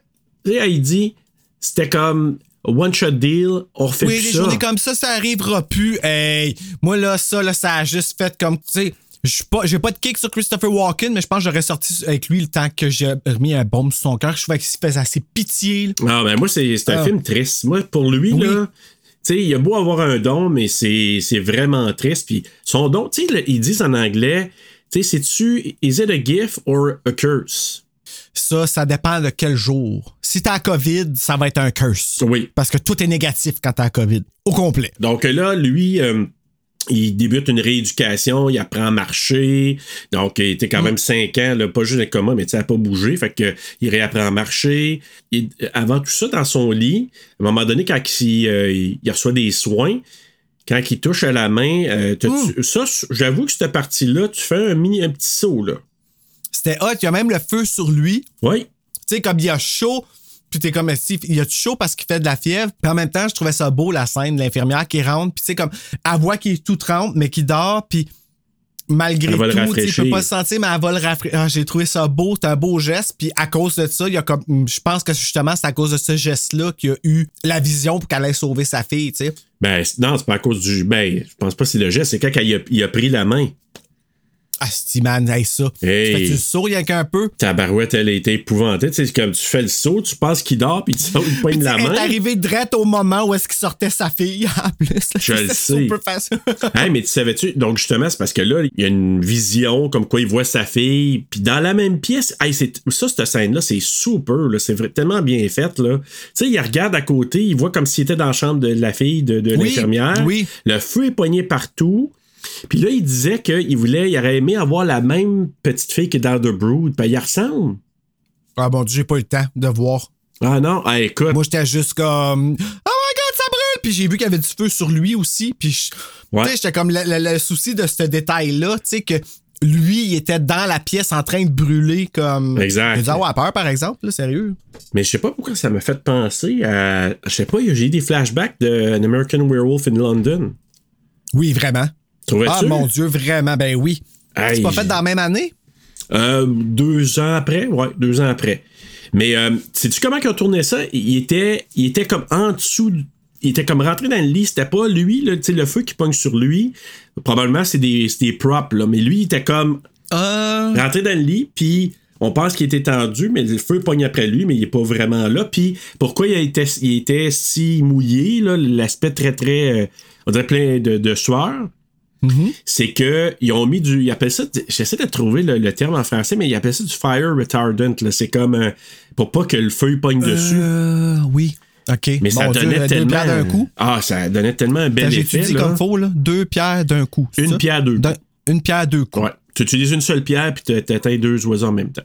tu sais, dit c'était comme one shot deal, on refait Oui, plus les ça. journées comme ça, ça arrivera plus. Hey, moi, là, ça, là, ça a juste fait comme, tu sais, j'ai pas, pas de kick sur Christopher Walken, mais je pense que j'aurais sorti avec lui le temps que j'ai remis un bombe sur son cœur. Je trouvais qu'il se faisait assez pitié. là. Ah, ben moi, c'est c'est un Ah. film triste. Moi, pour lui, Oui. là, tu sais, il a beau avoir un don, mais c'est c'est vraiment triste. Puis son don, tu sais, ils disent en anglais, tu sais, c'est-tu, is it a gift or a curse? Ça, ça dépend de quel jour. Si t'as la COVID, ça va être un curse. Oui. Parce que tout est négatif quand t'as la COVID. Au complet. Donc là, lui, euh, il débute une rééducation, il apprend à marcher. Donc, il était quand même 5 ans, là, pas juste le coma, mais tu sais, n'a pas bougé. Fait que, il réapprend à marcher. Euh, avant tout ça, dans son lit, à un moment donné, quand il, euh, il reçoit des soins, quand il touche à la main, euh, t'as- ça, j'avoue que cette partie-là, tu fais un, mini, un petit saut, là. C'était hot. Il y a même le feu sur lui. Oui. Tu sais, comme il y a chaud, puis t'es comme, Steve, il y a chaud parce qu'il fait de la fièvre. Puis en même temps, je trouvais ça beau, la scène de l'infirmière qui rentre. Puis tu sais, comme, elle voit qu'il est tout trempe, mais qu'il dort, puis malgré tout, tu peut pas se sentir, mais elle va le rafraîchir. Ah, J'ai trouvé ça beau, c'est un beau geste. Puis à cause de ça, il y a comme, je pense que justement, c'est à cause de ce geste-là qu'il a eu la vision pour qu'elle aille sauver sa fille, tu sais. Ben, non, c'est pas à cause du. Ben, je pense pas que c'est le geste, c'est quand il a, il a pris la main. Ah, si man, hey, ça. Hey. Tu le saut rien qu'un peu? Ta barouette, elle a été épouvantée. Tu sais, comme tu fais le saut, tu penses qu'il dort, puis tu sautes, il poigne la Elle main. est arrivée direct au moment où est-ce qu'il sortait sa fille, en plus. Je le sais. super facile. Hey, mais tu savais-tu? Donc, justement, c'est parce que là, il y a une vision comme quoi il voit sa fille, puis dans la même pièce. Hey, ça, cette scène-là, c'est super, là. C'est tellement bien fait, là. Tu sais, il regarde à côté, il voit comme s'il était dans la chambre de la fille de, de Oui, l'infirmière. oui. Le feu est poigné partout. Puis là, il disait qu'il voulait, il aurait aimé avoir la même petite fille que dans The Brood. Ben, il ressemble. Ah bon, Dieu, j'ai pas eu le temps de voir. Ah non, ah, écoute. Moi, j'étais juste comme. Oh my god, ça brûle! Puis j'ai vu qu'il y avait du feu sur lui aussi. Puis je- Ouais. j'étais comme le, le- le souci de ce détail-là, tu sais, que lui, il était dans la pièce en train de brûler comme. Exact. Dû avoir peur, par exemple, là, sérieux. Mais je sais pas pourquoi ça m'a fait penser à. Je sais pas, j'ai eu des flashbacks de An American Werewolf in London. Oui, vraiment. Ah mon Dieu, vraiment, ben oui. C'est pas fait dans la même année? Euh, deux ans après, ouais, deux ans après. Mais euh, sais-tu comment ils ont tourné ça? Il était, il était comme en dessous, du- il était comme rentré dans le lit. C'était pas lui, là, le feu qui pogne sur lui. Probablement c'est des, c'est des props, là. Mais lui, il était comme Euh. rentré dans le lit, puis on pense qu'il était tendu, mais le feu pogne après lui, mais il est pas vraiment là. Puis pourquoi il était, il était si mouillé, là, l'aspect très, très, euh, on dirait plein de, de sueur? C'est que ils ont mis du. Ils appellent ça. J'essaie de trouver le, le terme en français, mais ils appellent ça du fire retardant. là. C'est comme euh, pour pas que le feu pogne dessus. Euh, oui. OK. Mais ça Dieu, donnait deux tellement. d'un coup. Ah, ça donnait tellement un bel J'ai effet. là. comme faux, là? Deux pierres d'un coup. Une ça? pierre, deux D'un- Une pierre, deux coups. Ouais. Tu utilises une seule pierre puis tu t'atteins deux oiseaux en même temps.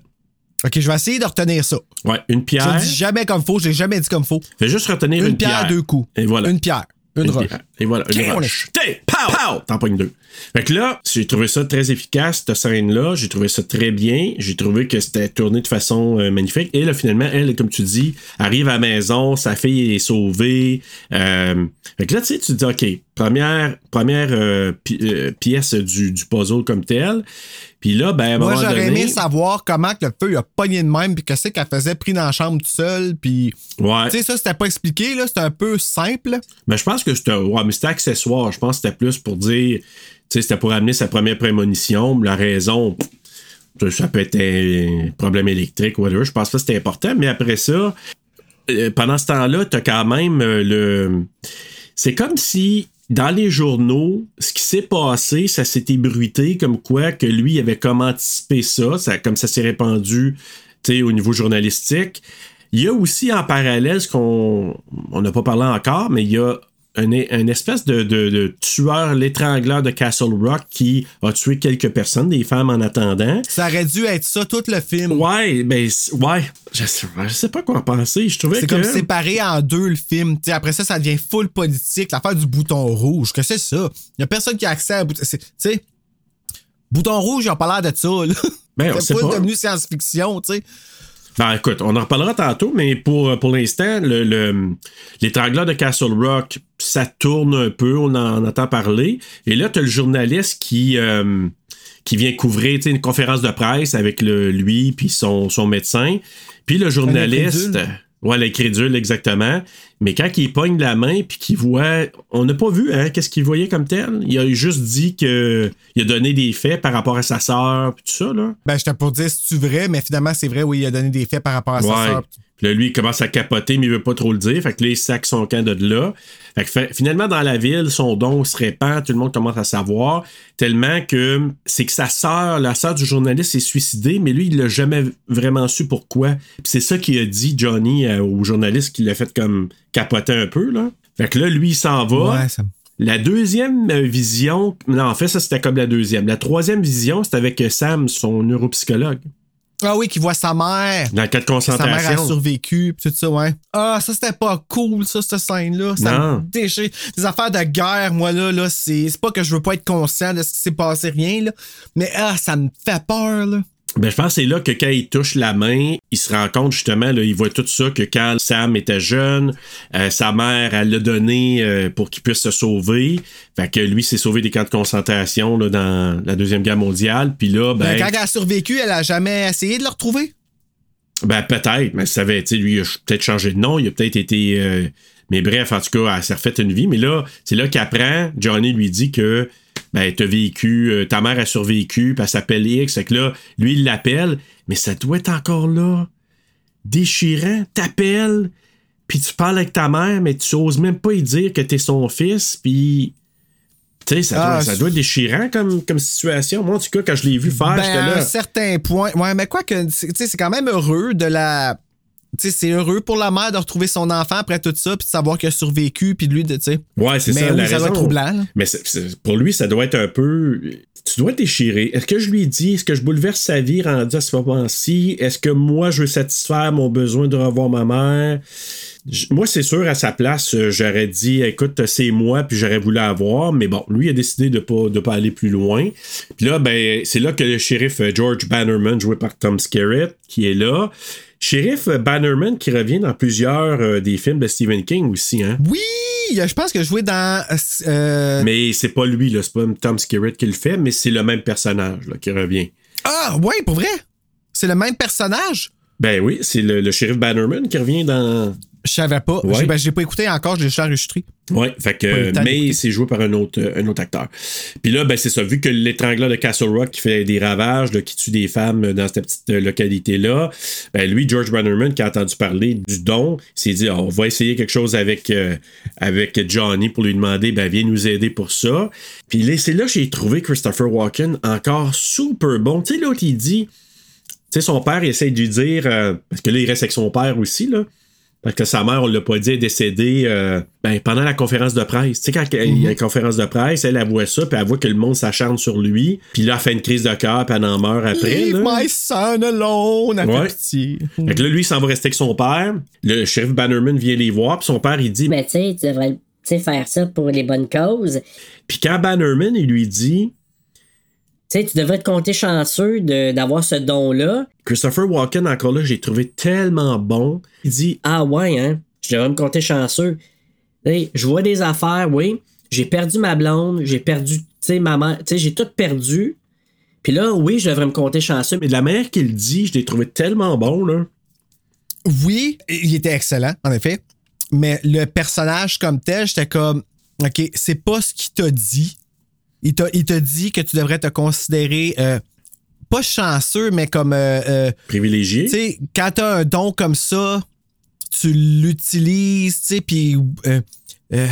OK, je vais essayer de retenir ça. Ouais, une Je pierre. le dis jamais comme faux, je l'ai jamais dit comme faux. Fais juste retenir une, Une, pierre, deux coups. Et voilà. Une pierre. Une, Une roche. Et voilà, une roche. T'es, pow, pow! T'en pognes deux. Fait que là, j'ai trouvé ça très efficace, cette scène-là. J'ai trouvé ça très bien. J'ai trouvé que c'était tourné de façon euh, magnifique. Et là, finalement, elle, comme tu dis, arrive à la maison, sa fille est sauvée. Euh, fait que là, tu sais, tu te dis, OK, première, première euh, pi- euh, pièce du, du puzzle comme tel. Puis là, ben, à un Moi, j'aurais donné... aimé savoir comment que le feu il a pogné de même, puis que c'est qu'elle faisait pris dans la chambre toute seule, puis. Ouais. Tu sais, ça, c'était pas expliqué, là, c'était un peu simple. Ben, je pense que c'était ouais, mais c'était accessoire. Je pense que c'était plus pour dire, tu sais, c'était pour amener sa première prémonition. La raison, ça peut être un problème électrique, whatever. Je pense que c'était important. Mais après ça, euh, pendant ce temps-là, t'as quand même euh, le. C'est comme si dans les journaux, ce qui s'est passé, ça s'est ébruité comme quoi que lui avait comme anticipé ça, ça comme ça s'est répandu au niveau journalistique. Il y a aussi en parallèle ce qu'on on n'a pas parlé encore, mais il y a un, un espèce de, de- de tueur, l'étrangleur de Castle Rock qui a tué quelques personnes, des femmes en attendant. Ça aurait dû être ça tout le film. Ouais, ben, ouais. Je sais, je sais pas quoi en penser. Je trouvais C'est que. comme séparé en deux le film. T'sais, après ça, ça devient full politique. L'affaire du bouton rouge, que c'est ça? Il y a personne qui a accès à bouton. Tu sais, bouton rouge, ils ont pas l'air de ça. Là. Ben, c'est full pas. devenu science-fiction, tu sais. Ben écoute, on en reparlera tantôt, mais pour, pour l'instant, le, le- de Castle Rock, ça tourne un peu, on en entend parler. Et là, tu as le journaliste qui, euh, qui vient couvrir une conférence de presse avec le, lui puis son, son médecin. Puis le journaliste. Ouais, l'incrédule, exactement. Mais quand il pogne la main puis qu'il voit. On n'a pas vu, hein, qu'est-ce qu'il voyait comme tel. Il a juste dit que il a donné des faits par rapport à sa sœur puis tout ça, là. Ben, j'étais pour dire si tu vrai, mais finalement, c'est vrai, oui, il a donné des faits par rapport à sa sœur. Puis là, lui, il commence à capoter, mais il veut pas trop le dire. Fait que là, il sac son camp de là. Fait que finalement, dans la ville, son don se répand, tout le monde commence à savoir. Tellement que c'est que sa sœur, la sœur du journaliste, s'est suicidée, mais lui, il l'a jamais vraiment su pourquoi. Puis c'est ça qu'il a dit, Johnny, euh, au journaliste, qui l'a fait comme capoter un peu, là. Fait que là, lui, il s'en va. Ouais, ça- La deuxième euh, vision, non, en fait, ça c'était comme la deuxième. La troisième vision, c'était avec euh, Sam, son neuropsychologue, Ah oui, qui voit sa mère. dans le cas de que Sa mère a survécu, pis tout ça, ouais. Ah, ça, c'était pas cool, ça, cette scène-là. Ça Non. me déchire. Affaires de guerre, moi, là, là, c'est c'est pas que je veux pas être conscient de ce qui s'est passé, rien, là. Mais, ah, ça me fait peur, là. Ben, je pense que c'est là que quand il touche la main, il se rend compte justement, là, il voit tout ça, que quand Sam était jeune, euh, sa mère, elle l'a donné euh, pour qu'il puisse se sauver. Fait que lui s'est sauvé des camps de concentration là, dans la Deuxième Guerre mondiale. Puis là, Ben, ben, quand elle a survécu, elle a jamais essayé de le retrouver? ben peut-être, mais ça avait, tu lui, il a peut-être changé de nom, il a peut-être été. euh, mais bref, en tout cas, elle s'est refait une vie. Mais là, c'est là qu'apprend, Johnny lui dit que ben, t'as vécu, euh, ta mère a survécu, puis elle s'appelle X. Fait que là, lui, il l'appelle, mais ça doit être encore là. Déchirant, t'appelles, puis tu parles avec ta mère, mais tu oses même pas y dire que t'es son fils, puis. Tu sais, ça, Ah, doit, ça doit être déchirant comme, comme situation. Moi, en tout cas, quand je l'ai vu faire, ben, j'étais à là. un certain point. Ouais, mais quoi que, c'est- tu sais, c'est quand même heureux de la. Sais, c'est heureux pour la mère de retrouver son enfant après tout ça, puis de savoir qu'il a survécu, puis de lui, de, tu sais. Ouais, c'est ça. oui, la ça raison. être troublant, là. Mais pour lui, ça doit être un peu. Tu dois être déchiré. Est-ce que je lui dis, est-ce que je bouleverse sa vie rendu à ce moment-ci? Est-ce que moi, je veux satisfaire mon besoin de revoir ma mère? Moi, c'est sûr, à sa place, j'aurais dit, écoute, c'est moi, puis j'aurais voulu avoir, mais bon, lui a décidé de pas, de pas aller plus loin. Puis là, ben, c'est là que le shérif euh, George Bannerman, joué par Tom Skerritt, qui est là. Shérif euh, Bannerman qui revient dans plusieurs euh, des films de Stephen King aussi, hein? Oui! Je pense que je jouais dans. euh, Mais c'est pas lui, là, c'est pas Tom Skerritt qui le fait, mais c'est le même personnage là, qui revient. Ah, ouais, pour vrai? C'est le même personnage? Ben oui, c'est le, le shérif Bannerman qui revient dans. Je savais pas. Ouais. J'ai- Ben, j'ai pas écouté encore, je l'ai juste enregistré. Ouais, fait que. Mais c'est joué par un autre, un autre acteur. Puis là, ben c'est ça, vu que l'étrangleur de Castle Rock qui fait des ravages, là, qui tue des femmes dans cette petite euh, localité-là, ben lui, George Bannerman, qui a entendu parler du don, s'est dit on va essayer quelque chose avec, euh, avec Johnny pour lui demander ben viens nous aider pour ça. Puis là, c'est là que j'ai trouvé Christopher Walken encore super bon. Tu sais, l'autre, il dit. Tu sais, son père, il essaie de lui dire. euh, parce que là, il reste avec son père aussi, là. Parce que sa mère, on l'a pas dit, est décédée euh, ben, pendant la conférence de presse. Tu sais, quand il y a une conférence de presse, elle, elle voit ça, puis elle voit que le monde s'acharne sur lui. Puis là, elle fait une crise de cœur, puis elle en meurt après. Leave là. my son alone! Elle Ouais. fait pitié. Fait que là, lui, il s'en va rester avec son père. Le shérif Bannerman vient les voir, puis son père, il dit. Mais tu sais, tu devrais faire ça pour les bonnes causes. Puis quand Bannerman, il lui dit. Tu sais, tu devrais te compter chanceux de- d'avoir ce don-là. Christopher Walken, encore là, j'ai trouvé tellement bon. Il dit Ah ouais, hein? Je devrais me compter chanceux. Hey, je vois des affaires, oui. J'ai perdu ma blonde, j'ai perdu, tu sais, ma mère, tu sais, j'ai tout perdu. Puis là, oui, je devrais me compter chanceux. Mais de la manière qu'il dit, je l'ai trouvé tellement bon, là. Oui, il était excellent, en effet. Mais le personnage comme tel, j'étais comme, OK, c'est pas ce qu'il t'a dit. Il t'a dit que tu devrais te considérer euh, pas chanceux, mais comme. euh, euh, Privilégié. tu sais, quand t'as un don comme ça, tu l'utilises, tu sais, puis. c'est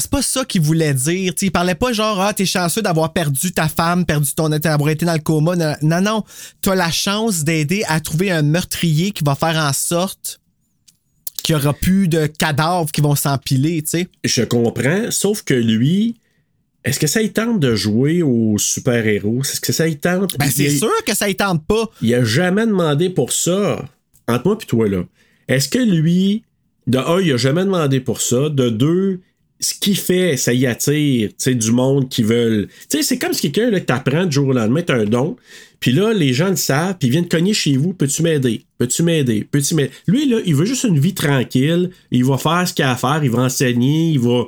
c'est pas ça qu'il voulait dire. tu sais, il parlait pas genre, ah, t'es chanceux d'avoir perdu ta femme, perdu ton d'avoir été dans le coma. Non, non, non. T'as la chance d'aider à trouver un meurtrier qui va faire en sorte qu'il n'y aura plus de cadavres qui vont s'empiler, tu sais. Je comprends, sauf que lui, est-ce que ça y tente de jouer aux super-héros? Est-ce que ça y tente? Ben, c'est sûr que ça y tente pas. Il a jamais demandé pour ça. Entre moi et toi, là. Est-ce que lui, de un, il a jamais demandé pour ça? De deux, ce qu'il fait, ça y attire, tu sais, du monde qui veulent. Tu sais, c'est comme si quelqu'un, là, que t'apprends du jour au lendemain, t'as un don. Puis là, les gens le savent, puis ils viennent cogner chez vous. Peux-tu m'aider? Peux-tu m'aider? Peux-tu m'aider? Lui, là, il veut juste une vie tranquille. Il va faire ce qu'il a à faire. Il va enseigner. Il va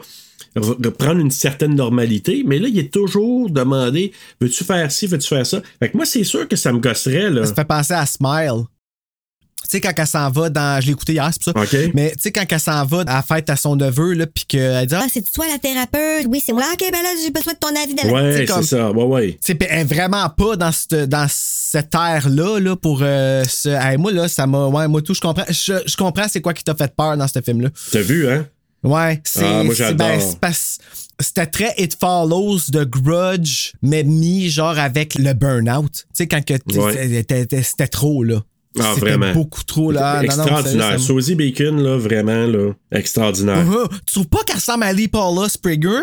reprendre une certaine normalité. Mais là, il est toujours demandé veux-tu faire ci, veux-tu faire ça? Fait que moi, c'est sûr que ça me gosserait, là. Ça fait penser à Smile. Tu sais, quand elle s'en va dans. Je l'ai écouté hier, c'est pour ça. OK. Mais tu sais, quand elle s'en va à la fête à son neveu, là, puis qu'elle dit Ah, c'est toi la thérapeute? Oui, c'est moi. Ok, ben là, j'ai besoin de ton avis. de la- Ouais, c'est ça. Ouais, ouais. C'est elle est vraiment pas dans cette, dans cette ère-là là, pour euh, ce. Hey, moi, là, ça m'a. Ouais, moi, tout, je comprends. Je, je comprends c'est quoi qui t'a fait peur dans ce film-là. T'as vu, hein? Ouais, c'est. Ah, moi, j'adore. ben, parce- C'était très It Follows de Grudge, mais mis genre avec le burn-out. Tu sais, quand que Ouais. c'était trop, là. Ah, C'était vraiment. beaucoup trop, là. Ah, non, non, extraordinaire. Sosie Bacon, là, vraiment, là, extraordinaire. Uh-huh. Tu trouves pas qu'elle ressemble à Lee Paula Sprigger?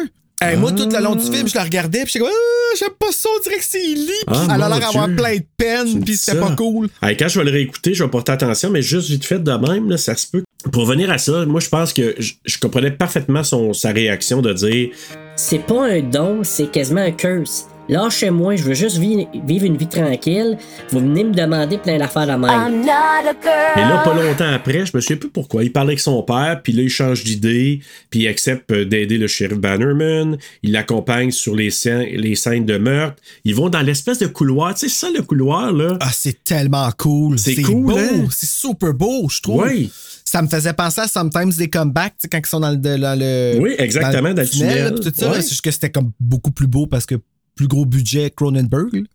Hey, Moi, tout le long du film, je la regardais, puis j'étais comme, ah, j'aime pas ça, on dirait que c'est Lee. Puis Ah, elle a l'air d'avoir plein de peine, puis c'était pas cool. Hey, quand je vais le réécouter, je vais porter attention, mais juste vite fait de même, là, ça se peut. Pour venir à ça, moi, je pense que je, je comprenais parfaitement son, sa réaction de dire C'est pas un don, c'est quasiment un curse. Lâchez-moi, je veux juste vi- vivre une vie tranquille. Vous venez me demander plein d'affaires de même. Et là, pas longtemps après, je me souviens plus pourquoi. Il parlait avec son père, puis là, il change d'idée, puis il accepte euh, d'aider le shérif Bannerman. Il l'accompagne sur les scènes, les scènes de meurtre. Ils vont dans l'espèce de couloir. Tu sais, ça, le couloir, là. Ah, c'est tellement cool. C'est C'est cool, beau. hein? C'est super beau, je trouve. Oui. Ça me faisait penser à Sometimes They Come Back, tu sais, quand ils sont dans le, dans le. Oui, exactement, dans le tunnel. là, puis tout ça, Ouais. c'est juste que c'était comme beaucoup plus beau parce que plus gros budget Cronenberg.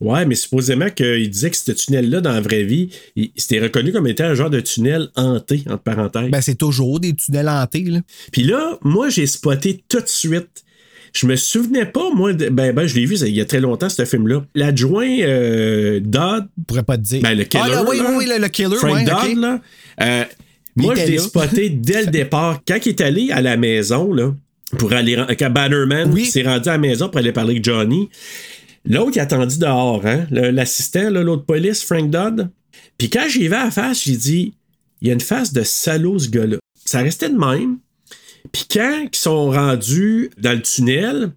Ouais, mais supposément qu'il disait que ce tunnel-là, dans la vraie vie, c'était reconnu comme étant un genre de tunnel hanté, entre parenthèses. Ben, c'est toujours des tunnels hantés, là. Puis là, moi, j'ai spoté tout de suite. Je me souvenais pas, moi, de- ben, ben, je l'ai vu il y a très longtemps, ce film-là. L'adjoint euh, Dodd, Je pourrais pas te dire. ben, le killer. Ah, là, oui, là, oui, le, le killer, Frank ouais, Dodd, là. euh, moi, je l'ai spoté dès le départ. Quand il est allé à la maison, là, pour aller. Quand Bannerman Oui. s'est rendu à la maison pour aller parler avec Johnny, l'autre, il attendit dehors, hein, l'assistant, l'autre police, Frank Dodd. Puis quand j'y vais à la face, j'ai dit il y a une face de salaud, ce gars-là. Ça restait de même. Puis quand ils sont rendus dans le tunnel,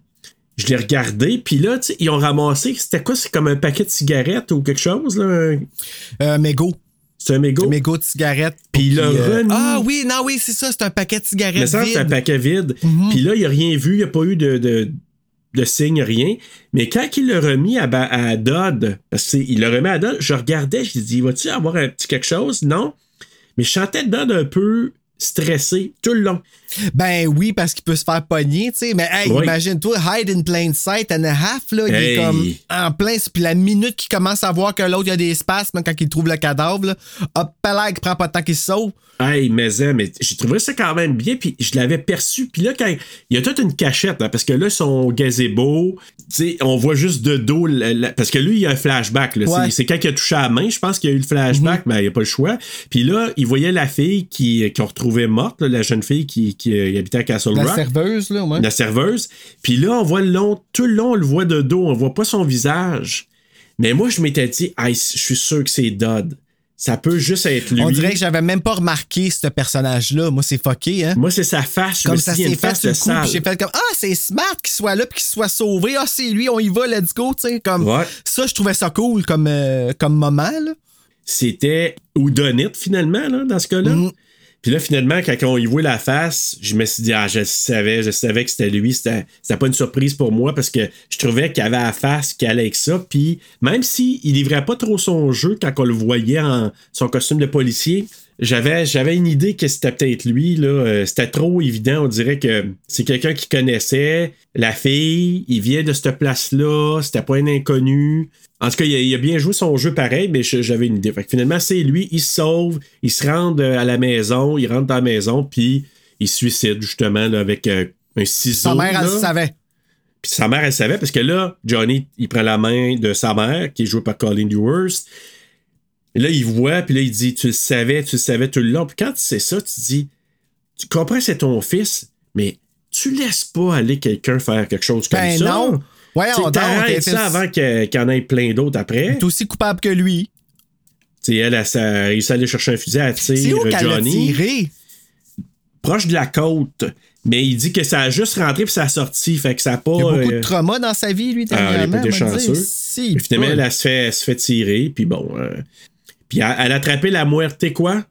je l'ai regardé, puis là, tu sais, ils ont ramassé, c'était quoi? C'est comme un paquet de cigarettes ou quelque chose, là? un- Euh, mégot. C'est un mégot? Mégot de cigarettes. Puis il l'a euh, remis. Ah oui, non, oui, c'est ça, c'est un paquet de cigarettes. Mais ça, c'est un paquet vide. Mhm. Puis là, il n'a rien vu, il n'y a pas eu de, de, de signe, rien. Mais quand il l'a remis à, à Dodd, parce qu'il l'a remis à Dodd, je regardais, je dis, vas-tu avoir un petit quelque chose? Non. Mais je sentais Dodd un peu stressé tout le long. Ben oui, parce qu'il peut se faire pogner, tu sais. Mais hey, Oui. imagine-toi, hide in plain sight and a half, là. Il Hey. est comme en plein. Puis la minute qu'il commence à voir que l'autre, il y a des spasmes quand il trouve le cadavre, là. Hop, là, il prend pas de temps qu'il se sauve. Hey, mais, hein, mais j'ai trouvé ça quand même bien, puis je l'avais perçu. Puis là, quand il y a toute une cachette, hein, parce que là, son gazebo, tu sais, on voit juste de dos, la- la- parce que lui, il y a un flashback. là. Ouais. C'est- quand il a touché à la main, je pense qu'il y a eu le flashback, mais il n'y a pas le choix. Puis là, il voyait la fille qui- qu'on retrouvait morte, là, la jeune fille qui, qui, euh, habitait à Castle La Rock. serveuse, là, ouais. La serveuse. Puis là, on voit le long, tout le long, on le voit de dos, on voit pas son visage. Mais moi, je m'étais dit, je suis sûr que c'est Dodd. Ça peut juste être lui. On dirait que j'avais même pas remarqué ce personnage-là. Moi, c'est fucké, hein. Moi, c'est sa face. Je Comme me ça s'est fait face de coup, j'ai fait comme Ah, c'est smart qu'il soit là puis qu'il soit sauvé. Ah, c'est lui, on y va, let's go, tu sais. Comme Ouais. ça, je trouvais ça cool comme, euh, comme moment, là. C'était Oudonite, finalement, là, dans ce cas-là? Mm. Puis là, finalement, quand on y voit la face, je me suis dit, ah, je savais, je savais que c'était lui. C'était c'était pas une surprise pour moi parce que je trouvais qu'il avait la face qui allait avec ça. Puis même s'il il livrait pas trop son jeu quand on le voyait en son costume de policier, j'avais, j'avais une idée que c'était peut-être lui. Là. Euh, C'était trop évident. On dirait que c'est quelqu'un qui connaissait la fille. Il vient de cette place-là. C'était pas un inconnu. En tout cas, il a, il a bien joué son jeu pareil, mais j'avais une idée. Fait que finalement, c'est lui. Il se sauve. Il se rend euh, à la maison. Il rentre dans la maison. Puis il se suicide justement là, avec euh, un ciseau. Sa mère, elle là. savait. Puis sa mère, elle savait, parce que là, Johnny, il prend la main de sa mère, qui est jouée par Colin Dewhurst. Et là, il voit, puis là, il dit Tu le savais, tu le savais tout le long. Puis quand tu sais ça, tu dis Tu comprends, c'est ton fils, mais tu laisses pas aller quelqu'un faire quelque chose comme Ben ça. non. Sais, donc, t'arrêtes ça avant qu'il y en ait plein d'autres après. T'es aussi coupable que lui. Tu sais, elle, elle, elle a réussi à aller chercher un fusil à C'est tir où qu'elle a Johnny. tiré? Proche de la côte. Mais il dit que ça a juste rentré puis ça a sorti. Fait que ça a pas. Il y a beaucoup euh, de trauma dans sa vie, lui, Ah, il dernièrement. on va dire. chanceux. Si, finalement, elle, elle se fait, elle se fait tirer. Puis bon. euh, puis elle, elle a attrapé la muerte quoi?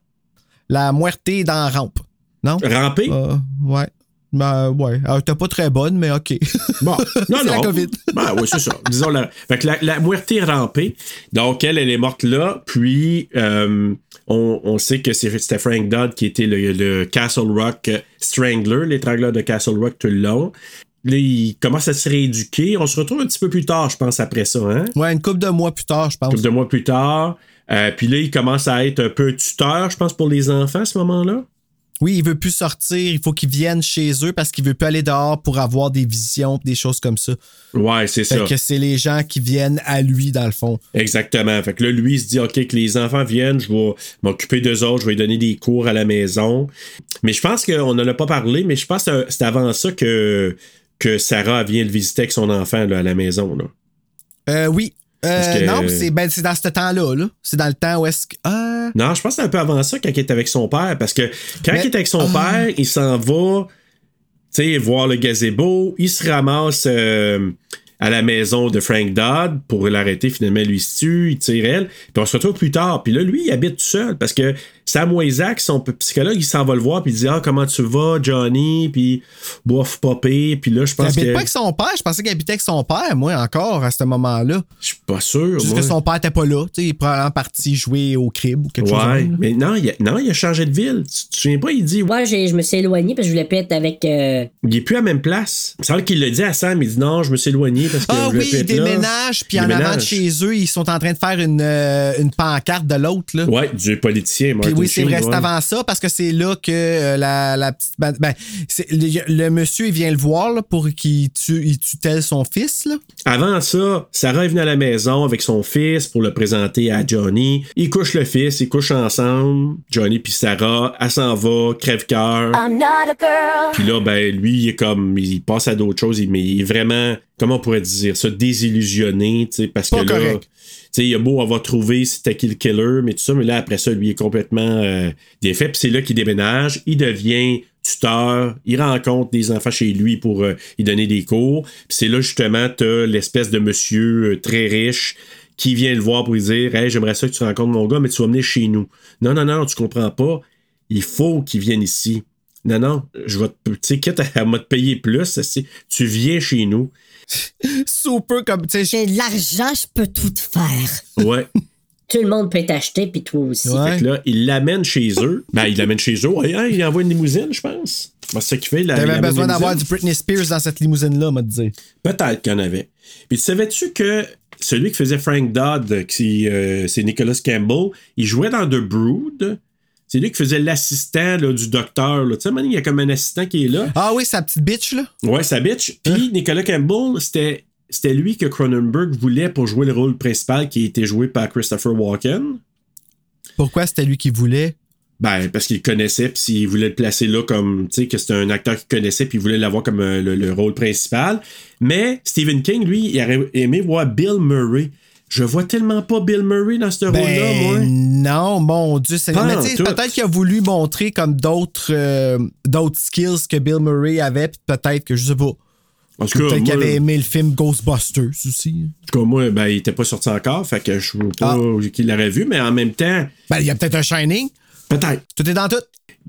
La muerte dans la rampe. Non? Rampée? Euh, ouais. Ben, ouais. Euh, T'es pas très bonne, mais OK. Bon, non, C'est la non. COVID. Ben, oui, c'est ça. Disons, la, fait que la, la muerte est rampée. Donc, elle, elle est morte là. Puis, euh, on, on sait que c'était Frank Dodd qui était le, le Castle Rock Strangler, l'étrangleur de Castle Rock tout le long. Là, il commence à se rééduquer. On se retrouve un petit peu plus tard, je pense, après ça. Hein? Ouais, une couple de mois plus tard, je pense. Quelques de mois plus tard. Euh, puis là, il commence à être un peu tuteur, je pense, pour les enfants à ce moment-là. Oui, il veut plus sortir, il faut qu'il vienne chez eux parce qu'il veut plus aller dehors pour avoir des visions, des choses comme ça. Ouais, c'est ça. que c'est les gens qui viennent à lui, dans le fond. Exactement. Fait que là, lui, il se dit, OK, que les enfants viennent, je vais m'occuper d'eux autres, je vais donner des cours à la maison. Mais je pense qu'on n'en a pas parlé, mais je pense que c'est avant ça que, que Sarah vient le visiter avec son enfant là, à la maison. Là. Euh, oui. Euh, que- Non, c'est ben, dans ce temps-là. là. C'est dans le temps où est-ce que. Ah, Non, je pense que c'est un peu avant ça quand il est avec son père, parce que quand Mais- il est avec son Ah. père, il s'en va, voir le gazebo, il se ramasse euh, à la maison de Frank Dodd pour l'arrêter, finalement, lui il se tue, il tire elle, puis on se retrouve plus tard, puis là, lui, il habite tout seul, parce que Sam Isaac, son psychologue, il s'en va le voir, puis il dit, ah, comment tu vas, Johnny, puis bof, popé, puis là, je il pense habite que... pas avec son père? Je pensais qu'il habitait avec son père, moi, encore, à ce moment-là. Je suis pas sûr, Juste moi. que son père était pas là. Tu sais, il est probablement parti jouer au crib ou quelque chose. Ouais, mais non il, a, non, il a changé de ville. Tu te souviens pas, il dit, Moi, j'ai- je me suis éloigné parce que je voulais pas être avec. euh, Il est plus à la même place. Il semble qu'il l'a dit à Sam. Il dit non, je me suis éloigné parce que Ah je voulais oui, plus là. déménagent, puis Il en avant de déménage. chez eux, ils sont en train de faire une, euh, une pancarte de l'autre. là. Ouais, du politicien, Puis Martin oui, c'est vrai, c'est avant ça, parce que c'est là que euh, la, la petite. Ben, ben, c'est- le, le monsieur, il vient le voir là, pour qu'il tue, il tutelle son fils. Là. Avant ça, Sarah est venue à la maison avec son fils pour le présenter à Johnny. Ils couchent le fils, ils couchent ensemble. Johnny puis Sarah, elle s'en va, crève-cœur. I'm not a girl. Puis là, ben, lui, il est comme, il passe à d'autres choses, il- mais il est vraiment, comment on pourrait dire ça, désillusionné, tu sais, parce Pas que là, correct. Sais, il a beau avoir trouvé c'était qui le killer, mais tout ça, mais là, après ça, lui, est complètement euh, défait, puis c'est là qu'il déménage, il devient tuteur, il rencontre des enfants chez lui pour euh, y donner des cours, puis c'est là, justement, t'as l'espèce de monsieur euh, très riche qui vient le voir pour lui dire, hey, j'aimerais ça que tu rencontres mon gars, mais tu vas venir chez nous. Non, non, non, tu comprends pas. Il faut qu'il vienne ici. Non, non, je vais te. Tu sais, quitte à, à te payer plus, tu viens chez nous. Super comme. tu sais, J'ai de l'argent, je peux tout faire. Ouais. Tout le monde peut t'acheter, puis toi aussi. Ouais. Fait que là, il l'amène chez eux. Ben, il l'amène chez eux. Hein, il envoie une limousine, je pense. Ben, c'est ça qu'il fait. Il T'avais besoin d'avoir du. Britney Spears dans cette limousine-là, m'a dit. Peut-être qu'il y en avait. Puis tu savais-tu que celui qui faisait Frank Dodd, qui, euh, c'est Nicholas Campbell, il jouait dans The Brood? C'est lui qui faisait l'assistant du docteur. Tu sais, il y a comme un assistant qui est là. Ah oui, sa petite bitch, là? Ouais, sa bitch. Puis Nicolas Campbell, c'était, c'était lui que Cronenberg voulait pour jouer le rôle principal qui a été joué par Christopher Walken. Pourquoi c'était lui qui voulait? Ben, parce qu'il connaissait, puis il voulait le placer là comme, tu sais, que c'était un acteur qu'il connaissait, puis il voulait l'avoir comme euh, le, le rôle principal. Mais Stephen King, lui, il aurait aimé voir Bill Murray. Je vois tellement pas Bill Murray dans ce rôle-là, moi. Ben, non, mon Dieu. c'est- sais, peut-être qu'il a voulu montrer comme d'autres euh, d'autres skills que Bill Murray avait, peut-être que, je sais pas. Peut-être qu'il avait aimé le film Ghostbusters aussi. En tout cas, moi, ben, il était pas sorti encore, fait que je vois pas qu'il l'aurait vu, mais en même temps, Ben, il y a peut-être un Shining. Peut-être. Tout est dans tout.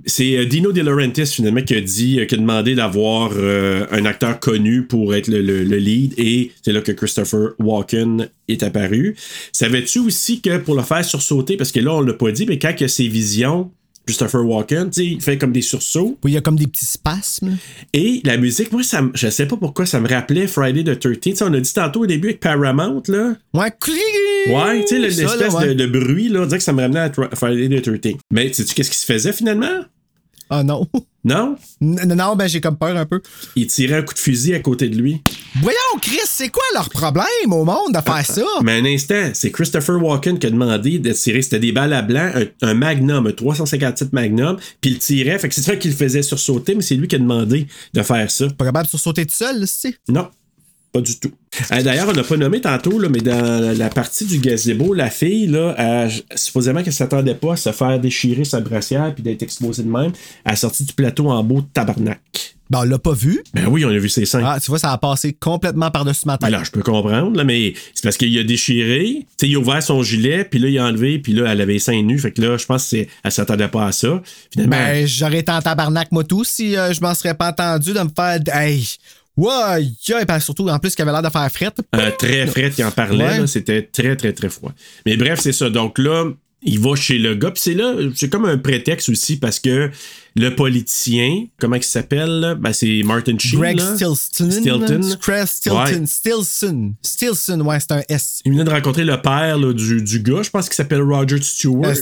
C'est euh, Dino De Laurentiis finalement qui a dit, euh, qui a demandé d'avoir euh, un acteur connu pour être le, le- le lead et c'est là que Christopher Walken est apparu. Savais-tu aussi que pour le faire sursauter, parce que là on l'a pas dit, mais quand a ses visions, Christopher Walken, tu sais, il fait comme des sursauts. Oui, il y a comme des petits spasmes. Et la musique, moi, ça, je sais pas pourquoi ça me rappelait Friday the 13th. Tu sais, on a dit tantôt au début avec Paramount, là. Ouais, Ouais, tu sais, l'espèce ouais. de, de bruit, là, on dirait que ça me ramenait à Friday the 13th. Mais sais-tu qu'est-ce qui se faisait finalement? Ah non. Non? N- non, ben j'ai comme peur un peu. Il tirait un coup de fusil à côté de lui. Voyons, Chris, c'est quoi leur problème au monde de faire ça? Mais un instant, c'est Christopher Walken qui a demandé de tirer. C'était des balles à blanc, un, un Magnum, un 357 Magnum, puis il tirait. Fait que c'est ça qu'il faisait sursauter, mais c'est lui qui a demandé de faire ça. Pas capable de sursauter tout seul, là, c'est? Non, pas du tout. Euh, D'ailleurs, on n'a pas nommé tantôt, là, mais dans la partie du gazebo, la fille, là, elle- supposément qu'elle s'attendait pas à se faire déchirer sa brassière puis d'être exposée de même. Elle est sortie du plateau en beau tabarnak. Ben, on l'a pas vu. Ben oui, on a vu ses seins. Ah, tu vois, ça a passé complètement par-dessus ma tête. Ben là, je peux comprendre, là, mais c'est parce qu'il a déchiré, tu sais, il a ouvert son gilet, puis là, il a enlevé, puis là, elle avait les seins nus, fait que là, je pense qu'elle s'attendait pas à ça. Finalement, Ben, j'aurais été en tabarnak, moi, tout, si euh, je m'en serais pas entendu de me faire. Hey! Ouais, ben, surtout, en plus, qu'il avait l'air de faire frette. euh, très frais qui en parlait, Ouais. c'était très, très, très froid. Mais bref, c'est ça. Donc là, il va chez le gars, puis c'est là, c'est comme un prétexte aussi, parce que le politicien, comment il s'appelle? Ben, c'est Martin Sheen, Greg là. Stilson. Stilton. Greg Stilton. Ouais. Stilson. Stilson, ouais, c'est un S. Il venait de rencontrer le père là, du, du gars, je pense qu'il s'appelle Roger Stewart.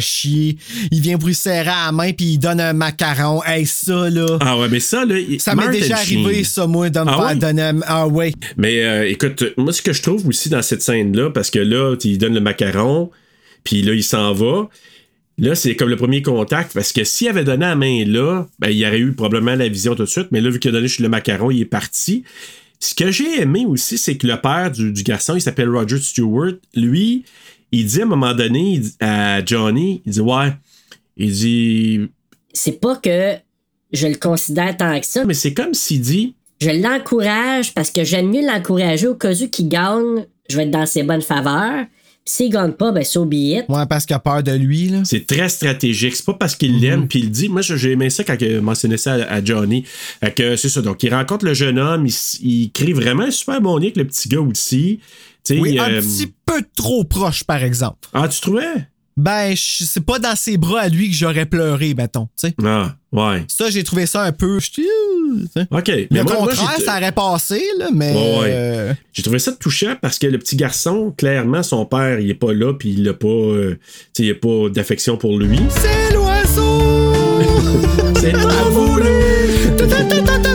chier. Il vient pour lui serrer à la main puis il donne un macaron. Hey, ça, là. Ah ouais, mais ça, là. Ça m'est déjà arrivé, Sheen. ça, moi, de me Ah faire ouais? donner un. Ah, ouais. Mais euh, écoute, moi, ce que je trouve aussi dans cette scène-là, parce que là, il donne le macaron, puis là, il s'en va. Là, c'est comme le premier contact, parce que s'il avait donné la main là, ben, il aurait eu probablement la vision tout de suite, mais là, vu qu'il a donné chez le macaron, il est parti. Ce que j'ai aimé aussi, c'est que le père du, du garçon, il s'appelle Roger Stewart, lui, il dit à un moment donné dit- à Johnny, il dit Ouais, il dit. C'est pas que je le considère tant que ça. Mais c'est comme s'il dit Je l'encourage parce que j'aime mieux l'encourager au cas où qu'il gagne, je vais être dans ses bonnes faveurs. Puis s'il gagne pas, ben so be it. Ouais, parce qu'il a peur de lui, là. C'est très stratégique. C'est pas parce qu'il l'aime puis il le dit. Moi, j'ai aimé ça quand il mentionnait ça à, à Johnny. Fait que c'est ça. Donc, il rencontre le jeune homme. Il, il crée vraiment un super bon lien avec le petit gars aussi. Tu sais, Oui, un euh, petit peu trop proche, par exemple. Ah, tu trouvais? Ben, c'est pas dans ses bras à lui que j'aurais pleuré, mettons. tu sais. Ah, ouais. Ça, j'ai trouvé ça un peu. OK. Le Mais moi, contraire, ça aurait passé, là, mais. Ouais, euh, J'ai trouvé ça touchant parce que le petit garçon, clairement, son père, il est pas là, puis il a pas, euh, il a pas d'affection pour lui. C'est l'oiseau! C'est pas voulu!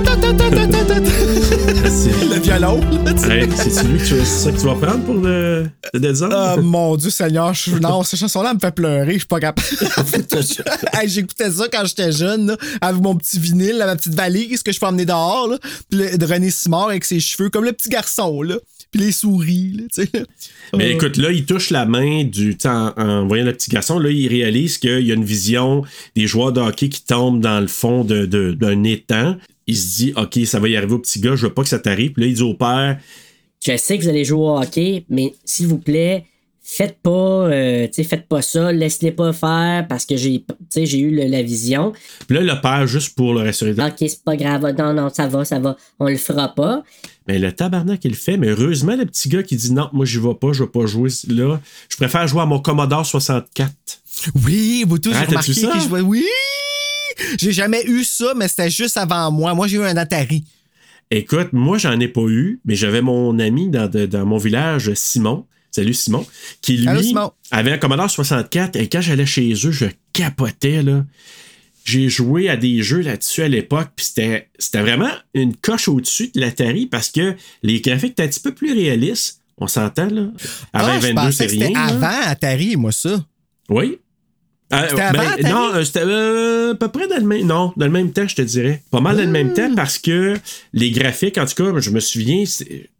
Hey, c'est lui que tu, c'est ça que tu vas prendre pour le, le Dead Zone? Oh mon Dieu Seigneur, je- non, cette chanson-là me fait pleurer, je suis pas capable. Hey, J'écoutais ça quand j'étais jeune, là, avec mon petit vinyle, ma petite valise que je peux emmener dehors, là, puis le- de René Simard avec ses cheveux, comme le petit garçon, là, puis les souris, là, tu sais. là. Mais Euh, écoute, là, il touche la main du. En, en voyant le petit garçon, là, il réalise qu'il y a une vision des joueurs de hockey qui tombent dans le fond de- de- d'un étang. Il se dit, OK, ça va y arriver au petit gars, je veux pas que ça t'arrive. Puis là, il dit au père, Je sais que vous allez jouer au hockey, mais s'il vous plaît, faites pas, euh, tu sais, faites pas ça, laissez-les pas faire parce que j'ai, tu sais, j'ai eu le- la vision. puis là, le père, juste pour le rassurer, Ok, c'est pas grave, non, non, ça va, ça va, on le fera pas. mais le tabarnak, il le fait. Mais heureusement, le petit gars qui dit, non, moi, j'y vais pas, je vais pas jouer là. Je préfère jouer à mon Commodore 64. Oui, vous tous, Ah, remarqué ça? que je vois. Oui! J'ai jamais eu ça, mais c'était juste avant moi. Moi, j'ai eu un Atari. Écoute, moi, j'en ai pas eu, mais j'avais mon ami dans, de- dans mon village, Simon. Salut Simon. Qui lui Allô, Simon. avait un Commodore 64 et quand j'allais chez eux, je capotais là. J'ai joué à des jeux là-dessus à l'époque, puis c'était, c'était vraiment une coche au-dessus de l'Atari parce que les graphiques étaient un petit peu plus réalistes. On s'entend, là. Ah, je 2022, pensais c'est c'était rien. là. avant Atari, moi, ça. Oui. Euh, avant Atari? non, euh, c'était euh, à peu près dans le même. Non, dans le même temps, je te dirais. Pas mal dans le même Hmm. temps parce que les graphiques, en tout cas, je me souviens,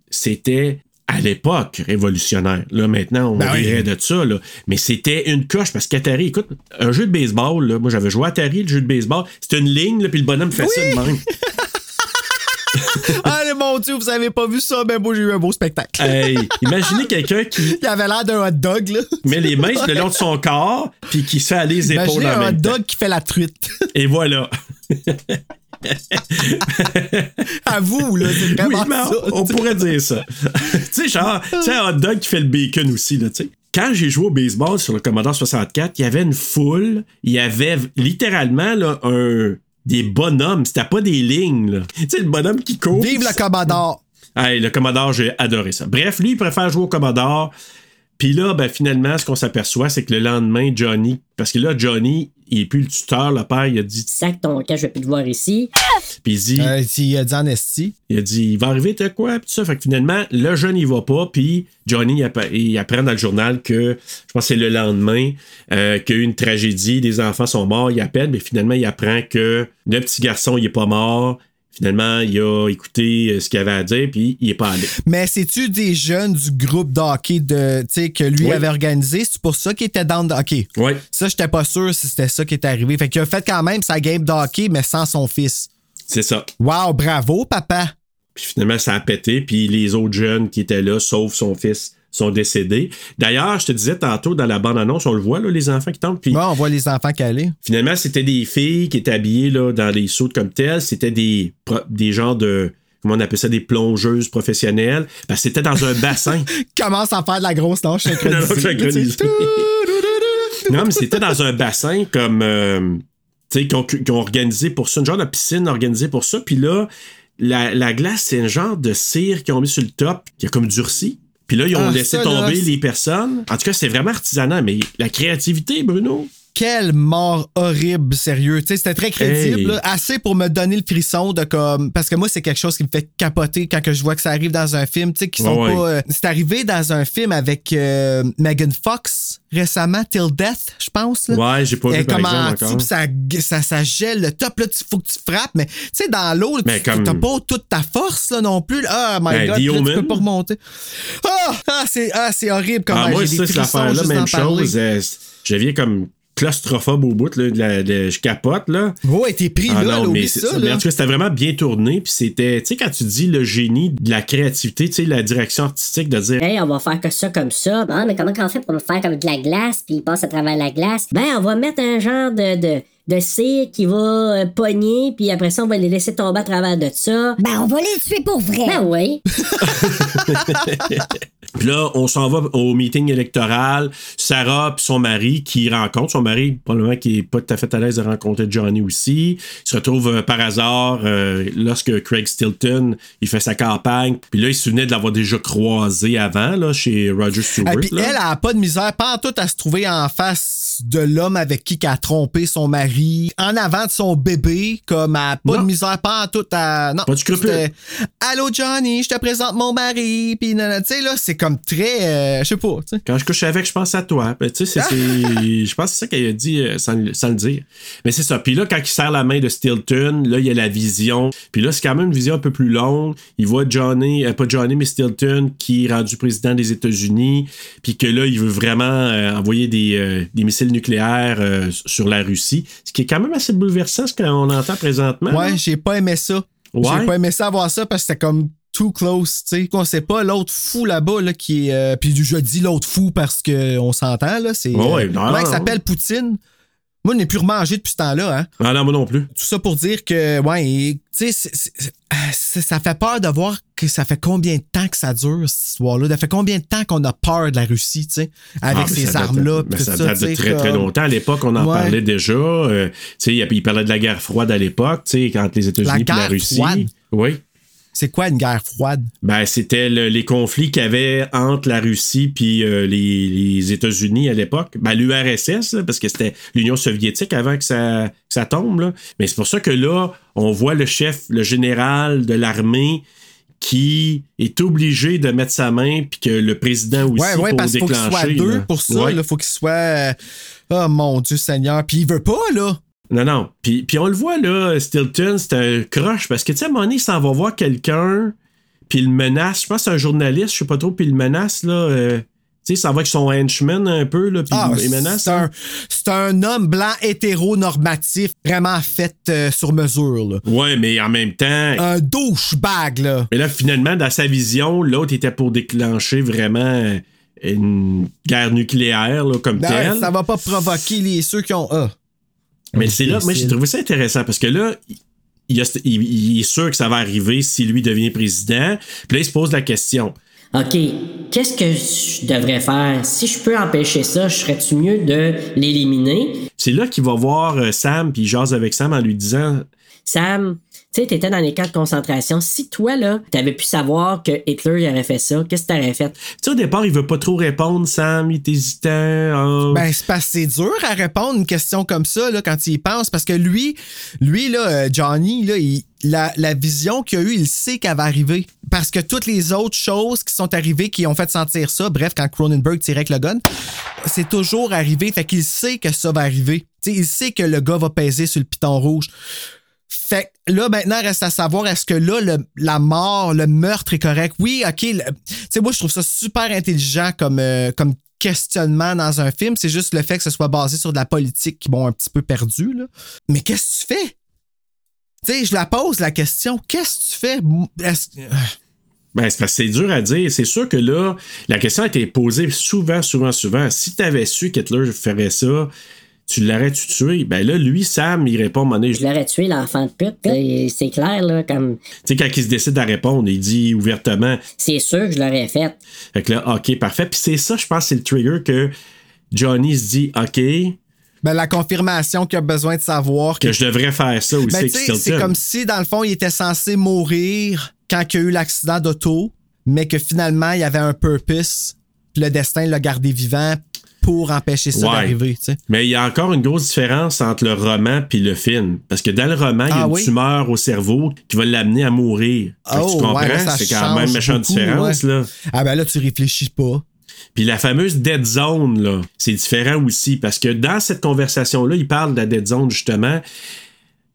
c'était à l'époque révolutionnaire. Là, maintenant, on Ben oui. rirait de ça, là. Mais c'était une coche parce qu'Atari, écoute, un jeu de baseball, là, moi j'avais joué à Atari, le jeu de baseball, c'était une ligne, là, puis le bonhomme fait ça de même. Allez, mon Dieu, vous avez pas vu ça, ben moi, j'ai eu un beau spectacle. Hey, imaginez quelqu'un qui Il avait l'air d'un hot dog, là. met les mains le long de son corps, puis qui se fait aller les épaules Imaginez en un hot temps. dog qui fait la truite. Et voilà. À vous, là, c'est vraiment ça. on, pourrait dire ça. tu sais, genre, tu sais, un hot dog qui fait le bacon aussi, là, tu sais. Quand j'ai joué au baseball sur le Commodore 64, il y avait une foule, il y avait littéralement là, un, des bonhommes, c'était pas des lignes. là. Tu sais, le bonhomme qui court. Vive le Commodore! Hey, le Commodore, j'ai adoré ça. Bref, lui, il préfère jouer au Commodore. Puis là, ben, finalement, ce qu'on s'aperçoit, c'est que le lendemain, Johnny, parce que là, Johnny, il est plus le tuteur, le père, il a dit. Sac ton camp, je vais plus te voir ici. Puis il dit. Euh, il a dit en esti. Il a dit, il va arriver, t'as quoi? Puis tout ça. Fait que finalement, le jeune, il va pas. Puis Johnny, il, app- il apprend dans le journal que, je pense que c'est le lendemain, euh, qu'il y a eu une tragédie, des enfants sont morts. Il appelle, mais finalement, il apprend que le petit garçon, il est pas mort. Finalement, il a écouté euh, ce qu'il avait à dire, puis il est pas allé. Mais c'est-tu des jeunes du groupe d'hockey de, que lui Oui. avait organisé? C'est pour ça qu'il était dans le hockey? Oui. Ça, j'étais pas sûr si c'était ça qui était arrivé. Fait qu'il a fait quand même sa game d'hockey, mais sans son fils. C'est ça. Wow, bravo, papa. Puis finalement, ça a pété, puis les autres jeunes qui étaient là, sauf son fils, sont décédés. D'ailleurs, je te disais tantôt dans la bande-annonce, on le voit, là, les enfants qui tombent. Puis Ouais, on voit les enfants caler. finalement, c'était des filles qui étaient habillées là, dans des sautes comme telles. C'était des, des genres de. Comment on appelle ça? Des plongeuses professionnelles. Que c'était dans un bassin. Commence à faire de la grosse tâche Non, non, synchronisée. non, mais c'était dans un bassin comme. euh, tu sais, qu'ils ont organisé pour ça, une genre de piscine organisée pour ça. Puis là, la, la glace, c'est un genre de cire qu'ils ont mis sur le top, qui a comme durci. Puis là, ils ont Ah, laissé ça, tomber là, les personnes. En tout cas, c'est vraiment artisanal, mais la créativité, Bruno. Quelle mort horrible, sérieux. Tu sais, c'était très crédible, Hey. là, assez pour me donner le frisson de comme. Parce que moi, c'est quelque chose qui me fait capoter quand que je vois que ça arrive dans un film, tu sais, qui sont pas. euh, c'est arrivé dans un film avec euh, Megan Fox récemment, Till Death, je pense. Là. Ouais, j'ai pas vu par comme en exemple encore. ça, ça, ça gèle le top, là, il faut que tu frappes, mais tu sais, dans l'eau, tu comme- t'as pas toute ta force là, non plus. là. Oh my Ben, god, là, tu peux pas remonter. Ah, ah, c'est ah, c'est horrible comment Ah, moi, cette affaire-là, juste même chose. euh, je viens comme claustrophobe au bout, là, de la- de- je capote, là. Ouais, t'es pris Ah là, non, là, mais ça. ça. Mais là. en tout cas, c'était vraiment bien tourné. Puis c'était, tu sais, quand tu dis le génie de la créativité, tu sais, la direction artistique de dire. Hey, on va faire que ça comme ça. Bon, mais comment qu'on fait pour le faire avec de la glace, puis il passe à travers la glace? Ben, on va mettre un genre de, de, de cire qui va euh, pogner, puis après ça, on va les laisser tomber à travers de ça. Ben, on va les tuer pour vrai. Ben oui. Puis là, on s'en va au meeting électoral. Sarah puis son mari qui rencontre son mari, probablement qui est pas tout à fait à l'aise de rencontrer Johnny aussi. Il se retrouve euh, par hasard euh, lorsque Craig Stilton il fait sa campagne. Puis là, il se souvenait de l'avoir déjà croisé avant là, chez Roger Stewart. Et puis là. elle, a pas de misère, pas en tout à se trouver en face de l'homme avec qui elle a trompé son mari, en avant de son bébé, comme elle a pas Non. de misère, pas en tout à. Non. Pas de Allô Johnny, je te présente mon mari, puis tu sais, là, c'est comme très. euh, je sais pas. Quand je couche avec, je pense à toi. Ben, tu sais, c'est- c'est- je pense que c'est ça qu'elle a dit euh, sans, le- sans le dire. Mais c'est ça. Puis là, quand il serre la main de Stilton, là, il y a la vision. Puis là, c'est quand même une vision un peu plus longue. Il voit Johnny, euh, pas Johnny, mais Stilton, qui est rendu président des États-Unis. Puis que là, il veut vraiment envoyer des, des missiles nucléaires sur la Russie. Ce qui est quand même assez bouleversant, ce qu'on entend présentement. Ouais, j'ai pas aimé ça. Ouais? J'ai pas aimé ça voir ça parce que c'était comme too close, tu sais. Qu'on sait pas l'autre fou là-bas, là, qui est. euh, puis je dis l'autre fou parce qu'on s'entend, là. C'est. Ouais, ouais, euh, non, il s'appelle? Poutine? Moi, je n'ai plus remangé depuis ce temps-là, hein. Ah non, moi non plus. Tout ça pour dire que, ouais, tu sais, ça fait peur de voir que ça fait combien de temps que ça dure, cette histoire-là? Ça fait combien de temps qu'on a peur de la Russie, tu sais, avec Ah, ces armes-là. ça date de très, très longtemps. À l'époque, on en Ouais. parlait déjà. Euh, tu sais, il parlait de la guerre froide à l'époque, tu sais, quand les États-Unis La et la guerre Russie. froide? Oui. C'est quoi une guerre froide? Ben, c'était le- les conflits qu'il y avait entre la Russie puis euh, les, les États-Unis à l'époque. Ben, l'URSS, là, parce que c'était l'Union soviétique avant que ça, que ça tombe. Là. Mais c'est pour ça que là, on voit le chef, le général de l'armée qui est obligé de mettre sa main puis que le président aussi Ouais, ouais, pour parce qu'il faut qu'il déclencher. soit deux là. pour ça. Ouais. Il faut qu'il soit. euh, Oh mon Dieu Seigneur. Puis il veut pas, là. Non, non. Puis, puis on le voit, là, Stilton, c'est un croche parce que, tu sais, à un moment donné, il s'en va voir quelqu'un, puis il le menace. Je pense que c'est un journaliste, je sais pas trop, puis il le menace, là. euh, tu sais, s'en va avec son henchman un peu, là, puis Ah, il menace. c'est un, c'est un homme blanc hétéronormatif, vraiment fait euh, sur mesure, là. Ouais, mais en même temps. Un douchebag, là. Mais là, finalement, dans sa vision, l'autre était pour déclencher vraiment euh, une guerre nucléaire, là, comme Ben, telle. ça va pas provoquer les ceux qui ont. Ah. Mais c'est là, moi, j'ai trouvé ça intéressant parce que là, il, a- il- il est sûr que ça va arriver si lui devient président. Puis là, il se pose la question. OK, qu'est-ce que je devrais faire? Si je peux empêcher ça, je serais-tu mieux de l'éliminer? C'est là qu'il va voir euh, Sam, puis il jase avec Sam en lui disant Sam, tu Tu sais, t'étais dans les camps de concentration. Si toi, là, t'avais pu savoir que Hitler il aurait fait ça, qu'est-ce que t'aurais fait? Tu sais, au départ, il veut pas trop répondre, Sam, il est hésitant. ah. Ben, c'est parce que c'est dur à répondre une question comme ça là, quand il y pense. Parce que lui, lui là, euh, Johnny, là, il- la, la vision qu'il a eue, il sait qu'elle va arriver. Parce que toutes les autres choses qui sont arrivées, qui ont fait sentir ça, bref, quand Cronenberg tirait avec le gun, c'est toujours arrivé. Fait qu'il sait que ça va arriver. Tu sais, il sait que le gars va peser sur le piton rouge. Fait que là, maintenant, reste à savoir, est-ce que là, le- la mort, le meurtre est correct? Oui, OK. Tu sais, moi, je trouve ça super intelligent comme, euh, comme questionnement dans un film. C'est juste le fait que ce soit basé sur de la politique qui m'ont un petit peu perdu. Mais qu'est-ce que tu fais? Tu sais, je la pose la question. Qu'est-ce que tu fais? Est-ce- Ben, c'est c'est dur à dire. C'est sûr que là, la question a été posée souvent, souvent, souvent. Si tu avais su qu'Hitler ferait ça, tu l'aurais-tu tué? Ben là, lui, Sam, il répond donné, Je l'aurais tué, l'enfant de pute. C'est- clair, là, comme. Tu sais, quand il se décide à répondre, il dit ouvertement. C'est sûr que je l'aurais fait. Fait que là, OK, parfait. Puis c'est ça, je pense, c'est le trigger que Johnny se dit, OK, Ben, la confirmation qu'il a besoin de savoir que je devrais faire ça aussi Ben, c'est comme si, dans le fond, il était censé mourir quand il y a eu l'accident d'auto, mais que finalement, il y avait un purpose, puis le destin l'a gardé vivant pour empêcher ça Ouais. d'arriver. tu sais. Mais il y a encore une grosse différence entre le roman puis le film. Parce que dans le roman, il y a Ah une oui? tumeur au cerveau qui va l'amener à mourir. Oh, tu comprends? ouais, c'est quand même méchante différence, ouais. là. Ah ben là, tu réfléchis pas. Puis la fameuse dead zone, là, c'est différent aussi. Parce que dans cette conversation-là, il parle de la dead zone, justement.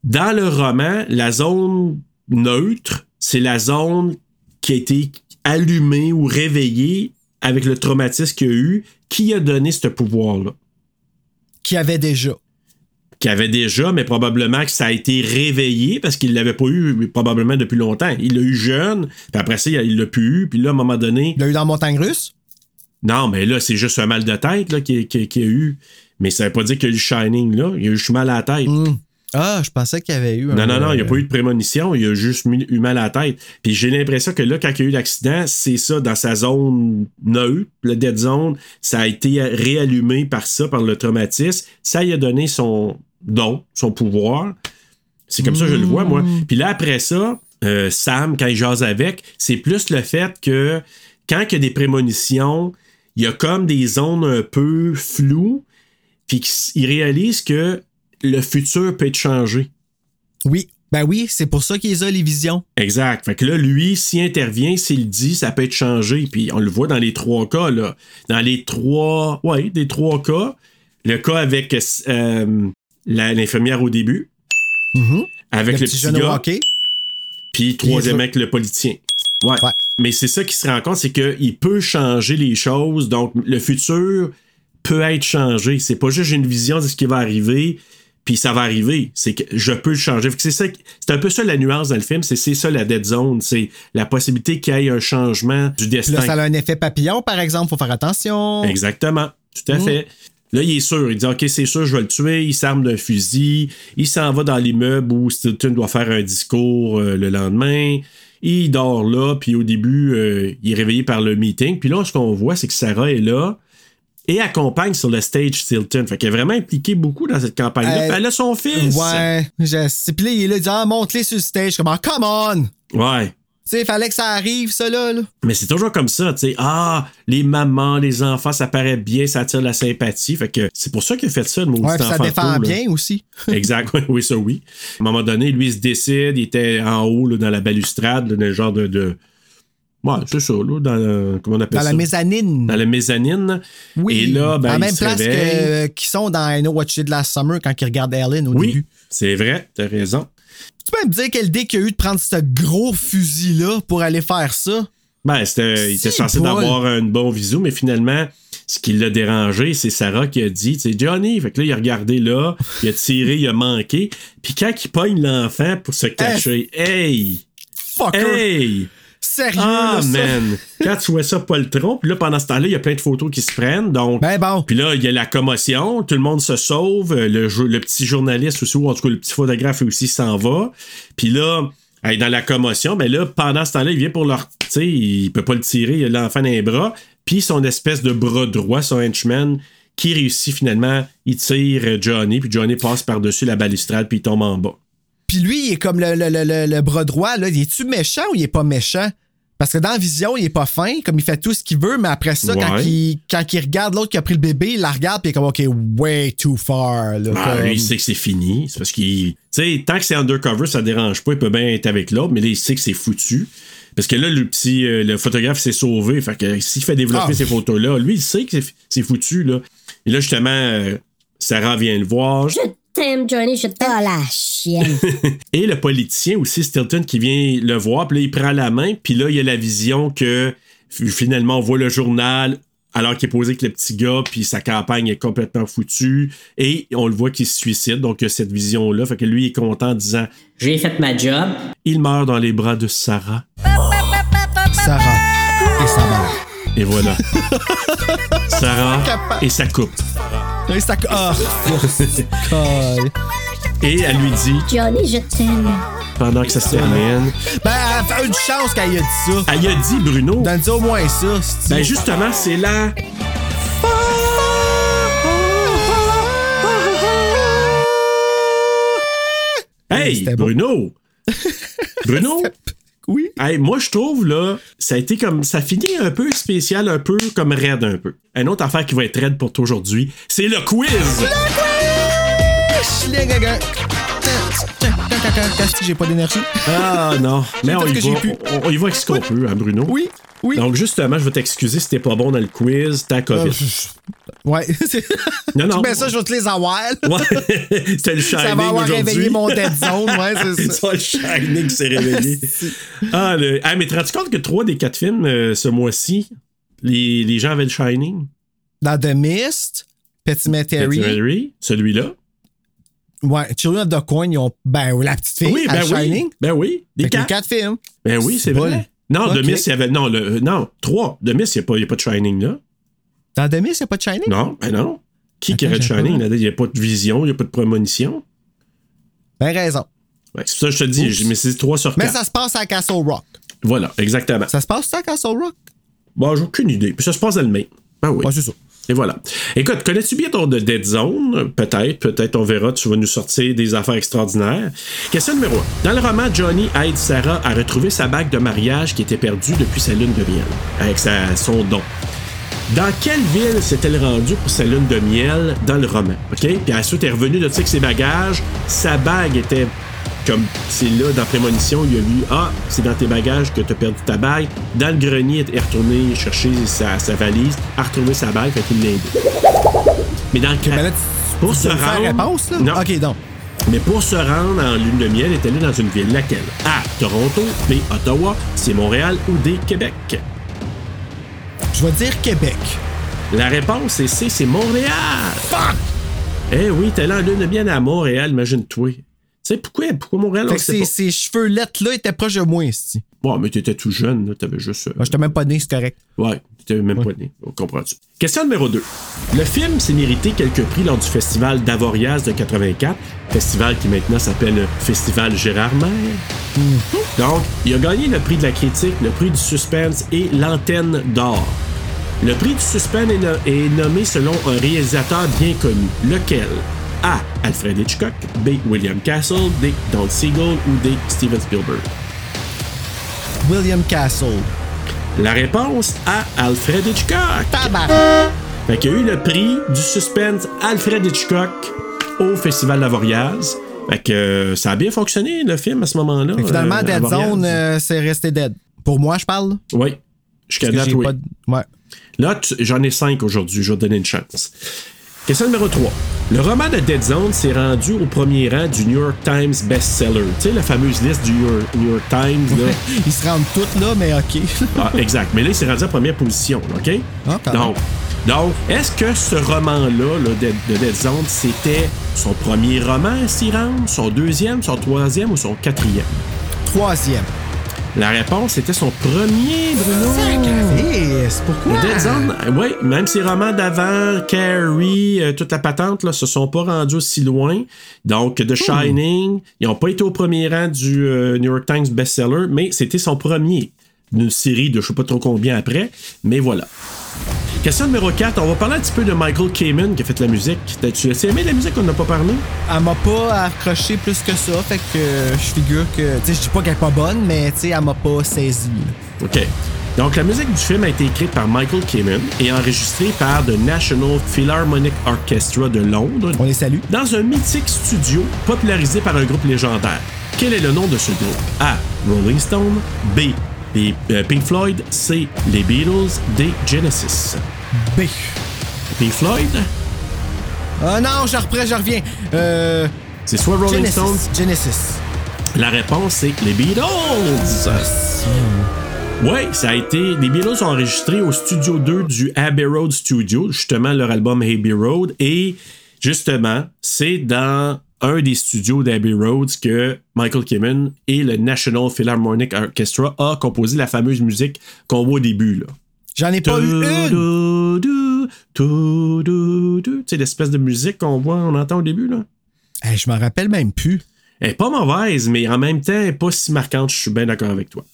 Dans le roman, la zone neutre, c'est la zone qui a été allumée ou réveillée avec le traumatisme qu'il y a eu. Qui a donné ce pouvoir-là? Qui avait déjà. Qu'il avait déjà, mais probablement que ça a été réveillé parce qu'il l'avait pas eu probablement depuis longtemps. Il l'a eu jeune, puis après ça, il l'a plus eu, puis là, à un moment donné. Il l'a eu dans Montagne Russe? Non, mais là, c'est juste un mal de tête qu'il a eu. Mais ça veut pas dire qu'il y a eu le Shining, là. Il a eu juste mal à la tête. Ah, je pensais qu'il y avait eu un- Non, non, non, il n'y a pas eu de prémonition, il a juste eu mal à la tête. Puis j'ai l'impression que là, quand il y a eu l'accident, c'est ça, dans sa zone neutre, le dead zone, ça a été réallumé par ça, par le traumatisme. Ça lui a donné son don, son pouvoir. C'est comme ça que je le vois, moi. Puis là, après ça, euh, Sam, quand il jase avec, c'est plus le fait que quand il y a des prémonitions, il y a comme des zones un peu floues, puis qu'il réalise que le futur peut être changé. Oui. Ben oui, c'est pour ça qu'il a les visions. Exact. Fait que là, lui, s'il intervient, s'il dit, ça peut être changé. Puis on le voit dans les trois cas, là. Dans les trois. Ouais, des trois cas. Le cas avec euh, la- l'infirmière au début. Avec Le le, petit petit, jeune au gars. hockey. Puis troisième avec le politicien. Ouais. Mais c'est ça qui se rend compte, c'est qu'il peut changer les choses. Donc, le futur peut être changé. C'est pas juste une vision de ce qui va arriver, puis ça va arriver. C'est que je peux le changer. C'est ça, c'est un peu ça la nuance dans le film. C'est c'est ça la dead zone. C'est la possibilité qu'il y ait un changement du Puis destin. là, ça a un effet papillon, par exemple. Faut faire attention. Exactement. Tout à Mm. fait. Là, il est sûr. Il dit OK, c'est sûr, je vais le tuer. Il s'arme d'un fusil. Il s'en va dans l'immeuble où Stilton doit faire un discours euh, le lendemain. Il dort là. Puis au début, euh, il est réveillé par le meeting. Puis là, ce qu'on voit, c'est que Sarah est là et accompagne sur le stage Stilton. Fait qu'elle est vraiment impliquée beaucoup dans cette campagne-là. Euh, elle a son fils. Ouais. Je sais. Puis là, il est là, il dit Ah, monte-les sur le stage. Comme, ah, come on! Ouais. Tu sais, fallait que ça arrive, ça, là. là. Mais c'est toujours comme ça, tu sais. Ah, les mamans, les enfants, ça paraît bien, ça attire la sympathie. Fait que c'est pour ça qu'il a fait ça, le Ouais, ça défend là. bien aussi. exact, oui, oui, ça oui. À un moment donné, lui, il se décide, il était en haut, là, dans la balustrade, dans le genre de. de... Ouais, c'est ça, là, dans le- Comment on appelle Dans ça? la mezzanine. Dans la mezzanine. Oui. Et là, ben, à la même place euh, qu'ils sont dans I Know What You Did Last Summer quand ils regardent Ellen au Oui, début. c'est vrai, t'as raison. Tu peux me dire quelle idée qu'il y a eu de prendre ce gros fusil-là pour aller faire ça? Ben, c'était, il était censé d'avoir un bon visu, mais finalement, ce qui l'a dérangé, c'est Sarah qui a dit, c'est Johnny. Fait que là, il a regardé là, il a tiré, il a manqué. Puis quand il pogne l'enfant pour se cacher, hey! Fucker! Hey! Sérieux, Ah, là, ça? man! Quand tu vois ça, pas le tronc, puis là, pendant ce temps-là, il y a plein de photos qui se prennent. Donc, ben bon. Puis là, il y a la commotion, tout le monde se sauve, le, petit journaliste aussi, ou en tout cas le petit photographe aussi s'en va. Puis là, dans la commotion, ben là, pendant ce temps-là, il vient pour leur. Tu sais, il peut pas le tirer, il a l'enfant dans les bras. Puis son espèce de bras droit, son henchman, qui réussit finalement, il tire euh, Johnny, puis Johnny passe par-dessus la balustrade, puis il tombe en bas. Puis lui, il est comme le, le- le- le- le bras droit, là. Il est-tu méchant ou il est pas méchant? Parce que dans Vision, il est pas fin, comme il fait tout ce qu'il veut, mais après ça, quand, il, quand il regarde l'autre qui a pris le bébé, il la regarde, puis il est comme, OK, way too far. Là, Ah, comme- lui, il sait que c'est fini. C'est parce qu'il. Tu sais, tant que c'est undercover, ça dérange pas. Il peut bien être avec l'autre, mais là, il sait que c'est foutu. Parce que là, le petit. euh, le photographe s'est sauvé. Fait que s'il fait développer Ah. ces photos-là, lui, il sait que c'est- c'est foutu, là. Et là, justement, euh, Sarah vient le voir. T'aime, Johnny, je t'aime. Oh, la chienne. Et le politicien aussi, Stilton, qui vient le voir, puis là, il prend la main, puis là, il y a la vision que finalement, on voit le journal alors qu'il est posé avec le petit gars, puis sa campagne est complètement foutue, et on le voit qu'il se suicide, donc il y a cette vision-là, fait que lui il est content en disant J'ai fait ma job. Il meurt dans les bras de Sarah. Sarah et sa mère. Et voilà. Sarah et sa coupe. Ah! Colle. Et elle lui dit, Johnny, je t'aime. pendant que ça se termine, Ben, elle a une chance qu'elle ait dit ça. elle a dit, Bruno, Donne-nous au moins ça. ben justement, c'est là. Hey, C'était bon. Bruno! Oui. Hey, moi, je trouve, là, ça a été comme. Ça finit un peu spécial, un peu comme raide, un peu. Une autre affaire qui va être raide pour toi aujourd'hui, c'est le quiz! J'ai pas d'énergie? Ah non, mais on y, va, on, on y va avec ce qu'on peut, hein, Bruno? Oui, oui. Donc, justement, je vais t'excuser si t'es pas bon dans le quiz, t'as Euh, COVID. Ouais. c'est- Non, non. Tu mets ça, je vais te les avoir. Ouais, c'était le Shining Ça va avoir réveillé mon dead zone, ouais, c'est ça. C'est le Shining qui s'est réveillé. ah, le... ah, mais tu te rends compte que trois des quatre films euh, ce mois-ci, les, les gens avaient le Shining? Dans The Mist, Petit Materi, celui-là. ouais, Children of the Corn, ils ont. Ben, la petite fille, Oui, ben Shining. oui. Ben oui. Les quatre. quatre films. Ben oui, c'est vrai. bon. Non, Ok. de Miss, il y avait. Non, le, non, trois. De Miss, il n'y a, pas- a pas de Shining là. Dans The Mist, il n'y a pas de Shining? Non, ben non. Qui qui aurait de Shining? Il n'y a pas de vision, il n'y a pas de prémonition. Ben, raison. Ouais, c'est pour ça que je te dis, Oups. j'ai- mais c'est 3 sur 4. Mais ça se passe à Castle Rock. Voilà, exactement. Ça se passe ça à Castle Rock? Bon, j'ai aucune idée. Puis ça se passe le Maine. Ben oui. Ouais, c'est ça. Et voilà. Écoute, connais-tu bien ton de Dead Zone? Peut-être, peut-être on verra, tu vas nous sortir des affaires extraordinaires. Question numéro 1. Dans le roman, Johnny aide Sarah à retrouver sa bague de mariage qui était perdue depuis sa lune de miel, avec sa- son don. Dans quelle ville s'est-elle rendue pour sa lune de miel dans le roman? OK? Puis ensuite, elle est revenue de avec ses bagages. Sa bague était comme c'est là dans Prémonition, il a vu Ah, c'est dans tes bagages que tu as perdu ta bague. Dans le grenier, elle est retournée chercher sa, sa valise, a retrouvé sa bague, fait qu'il l'a aidé. Mais dans le cas. Ben pour se rendre. réponse, là? Non. Ok, donc. Mais pour se rendre en lune de miel, elle est allée dans une ville. Laquelle? A. Toronto. B. Ottawa. C. Montréal. Ou D. Québec? Je vais dire Québec. La réponse est C. C'est Montréal. Fuck! Eh oui, t'es allé en lune de miel à Montréal, imagine-toi. Tu sais, pourquoi, pourquoi Montréal, Fait on que sait ces, pas? ces cheveux lettres-là étaient proches de moi, ici. Bon, mais t'étais tout jeune, là, t'avais juste. euh, Moi, j'étais même pas né, c'est correct. Ouais, t'étais même pas né. On comprend-tu? Question numéro 2. Le film s'est mérité quelques prix lors du festival d'Avoriaz de 84, festival qui maintenant s'appelle Festival Gérard Maire. Donc, il a gagné le prix de la critique, le prix du suspense et l'antenne d'or. Le prix du suspense est, no- est nommé selon un réalisateur bien connu. Lequel? A. Alfred Hitchcock. B. William Castle. D. Don Siegel. Ou D. Steven Spielberg? William Castle. La réponse A. Alfred Hitchcock. Tabac! Fait qu'il y a eu le prix du suspense Alfred Hitchcock au Festival d'Avoriaz. Fait que euh, ça a bien fonctionné, le film, à ce moment-là. Finalement, euh, Dead. Zone, euh, c'est resté dead. Pour moi, je parle? Oui. Jusqu'à date, oui. pas de- Ouais. Là, j'en ai cinq aujourd'hui. Je vais te donner une chance. Question numéro 3. Le roman de Dead Zone s'est rendu au premier rang du New York Times bestseller. Tu sais, la fameuse liste du New York, Times. Là. Ils se rendent toutes là, mais OK. Ah, exact. Mais là, il s'est rendu en première position, OK? Ah, donc, donc est-ce que ce roman-là, là, de, de Dead Zone, c'était son premier roman à s'y rendre, son deuxième, son troisième ou son quatrième? Troisième. La réponse, c'était son premier, Bruno. C'est pourquoi? Dead Zone, oui, même ses romans d'avant, Carrie, euh, toute la patente, là, se sont pas rendus aussi loin. Donc, The Shining, ils n'ont pas été au premier rang du euh, New York Times bestseller, mais c'était son premier d'une série de je sais pas trop combien après, mais voilà. Question numéro 4, on va parler un petit peu de Michael Kamen qui a fait la musique. Tu as aimé la musique qu'on n'a pas parlé? Elle m'a pas accroché plus que ça, fait que euh, je figure que. Tu sais, je dis pas qu'elle est pas bonne, mais tu sais, elle m'a pas saisi. OK. Donc, la musique du film a été écrite par Michael Kamen et enregistrée par The National Philharmonic Orchestra de Londres. On les salue. Dans un mythique studio popularisé par un groupe légendaire. Quel est le nom de ce groupe? A. Rolling Stone. B. les, euh, Pink Floyd. C. Les Beatles. D. Genesis. B. Pink Floyd? Ah non, je reprends, je reviens. Euh. C'est soit Rolling Genesis. Stone. Genesis. La réponse c'est les Beatles. Ouais, ça a été. Les Beatles ont enregistré au studio 2 du Abbey Road Studio, justement leur album Abbey Road. Et justement, c'est dans un des studios d'Abbey Road que Michael Kamen et le National Philharmonic Orchestra a composé la fameuse musique qu'on voit au début. Là. J'en ai pas eu une. Tu sais, l'espèce de musique qu'on voit, on entend au début, là. Hey, je m'en rappelle même plus. Elle est pas mauvaise, mais en même temps, elle est pas si marquante. Je suis bien d'accord avec toi.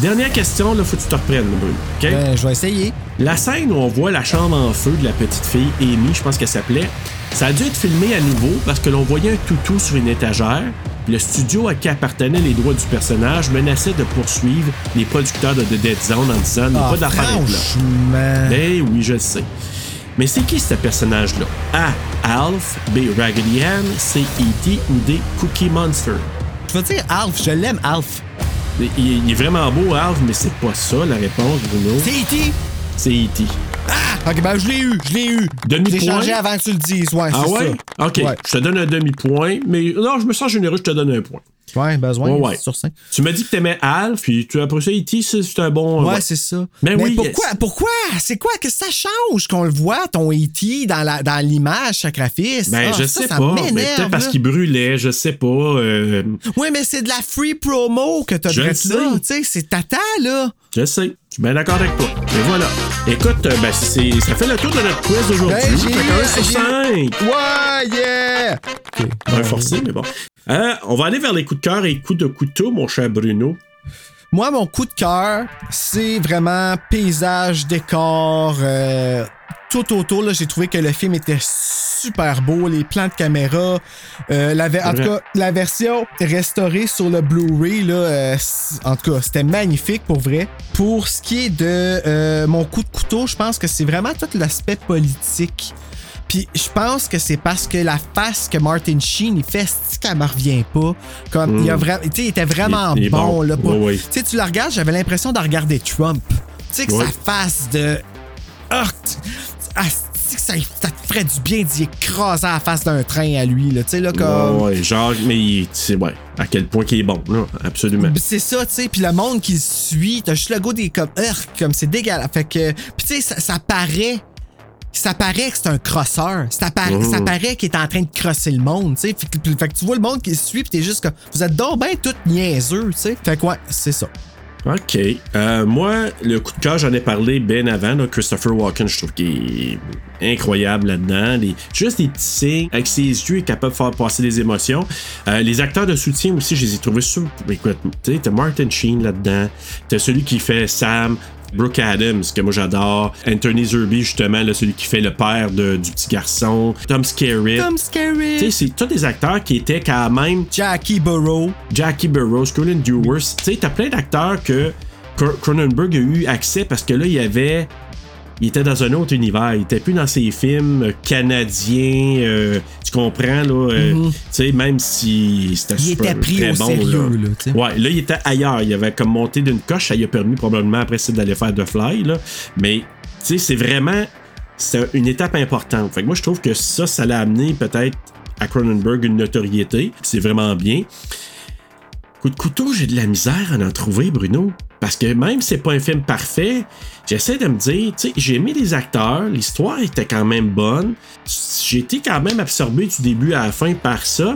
Dernière question, là, faut que tu te reprennes, Bruno. OK? Ben, je vais essayer. La scène où on voit la chambre en feu de la petite fille Amy, je pense qu'elle s'appelait, ça a dû être filmé à nouveau parce que l'on voyait un toutou sur une étagère. Le studio à qui appartenaient les droits du personnage menaçait de poursuivre les producteurs de The Dead Zone en disant Ah, pas d'affaires là. Eh oui, je le sais. Mais c'est qui ce personnage-là? A. Alf, B. Raggedy Ann, C. E.T. ou D. Cookie Monster? Je veux dire Alf, je l'aime, Alf. Il, est vraiment beau, Alf, mais c'est pas ça la réponse, Bruno. C'est E.T. C'est E.T. Ah, ok, ben je l'ai eu, je l'ai eu. Demi-point? J'ai changé avant que tu le dises, ouais, Ah c'est ouais? ça. OK. Ouais. Je te donne un demi-point, mais non, je me sens généreux, je te donne un point. Ouais, besoin Ouais, ouais. sur 5. Tu m'as dit que t'aimais Alf, puis tu après ça, E.T., c'est c'est un bon. Ouais, c'est ça. Ben Mais oui, pourquoi? Pourquoi? C'est quoi que ça change qu'on le voit, ton E.T. dans la- dans l'image sacrifice? Ben, Ah, je ça, sais ça pas. Ben, m'énerve, Peut-être parce qu'il brûlait, je sais pas. euh, Oui, mais c'est de la free promo que t'as le là. Tu sais, c'est tata, là. Je sais. Je suis bien d'accord avec toi. Et voilà. Écoute, euh, ben, c'est- ça fait le tour de notre quiz d'aujourd'hui. Ben, Ça fait un sur j'ai- cinq. Ouais, yeah! Un forcé, mais bon. Euh, on va aller vers les coups de cœur et coups de couteau, mon cher Bruno. Moi, mon coup de cœur, c'est vraiment paysage, décor, euh, tout autour. là, J'ai trouvé que le film était super beau, les plans de caméra. euh, la en tout cas, la version restaurée sur le Blu-ray, là, euh, en tout cas, c'était magnifique pour vrai. Pour ce qui est de euh, mon coup de couteau, je pense que c'est vraiment tout l'aspect politique. Puis je pense que c'est parce que la face que Martin Sheen il fait, c'est qu'elle me revient pas? Comme il a vraiment, tu sais, il était vraiment Il- il est bon, bon. là. pour-. Tu sais, tu la regardes, j'avais l'impression de regarder Trump. Tu sais que sa face de ah, tu- ah, que ça, ça te ferait du bien d'y écraser la face d'un train à lui, là. Tu sais là comme Ouais, genre, mais il- tu sais, ouais, à quel point qu'il est bon, là, absolument. c'est ça, tu sais, puis le monde qui le suit, t'as juste le goût des comme, Urgh, comme c'est dégueulasse. Fait que, puis tu sais, ça, ça paraît, ça paraît que c'est un crosseur. Ça, paraît- Mhm. ça paraît qu'il est en train de crosser le monde, tu sais. Fait, que- fait que tu vois le monde qui le suit, puis t'es juste comme, vous êtes donc ben tout niaiseux, tu sais. Fait que ouais, c'est ça. OK. Euh, moi, le coup de cœur, j'en ai parlé bien avant. là, Christopher Walken, je trouve qu'il est incroyable là-dedans. Juste des petits signes. Avec ses yeux, il est capable de faire passer des émotions. Euh, les acteurs de soutien aussi, je les ai trouvés super. Écoute, tu sais, t'as Martin Sheen là-dedans. T'as celui qui fait Sam. Brooke Adams, que moi j'adore. Anthony Zerby, justement, là, celui qui fait le père de- du petit garçon. Tom Skerritt. Tom Skerritt. Tu sais, c'est tous des acteurs qui étaient quand même Jackie Burrow. Jackie Burroughs, Colin Dewars. Tu sais, t'as plein d'acteurs que Cr- Cronenberg a eu accès parce que là, il y avait. Il était dans un autre univers. Il était plus dans ses films canadiens. euh, tu comprends, là? euh, Mhm. Tu sais, même si c'était Il super était pris très au bon. sérieux, là, sais. Ouais, là, il était ailleurs. Il avait comme monté d'une coche. Ça lui a permis probablement après ça d'aller faire The Fly, là. Mais, tu sais, c'est vraiment. C'est une étape importante. Fait que moi, je trouve que ça, ça l'a amené peut-être à Cronenberg une notoriété. C'est vraiment bien. Coup de couteau, j'ai de la misère à en trouver, Bruno. Parce que même si c'est pas un film parfait, j'essaie de me dire, tu sais, j'ai aimé les acteurs, l'histoire était quand même bonne. J'ai été quand même absorbé du début à la fin par ça.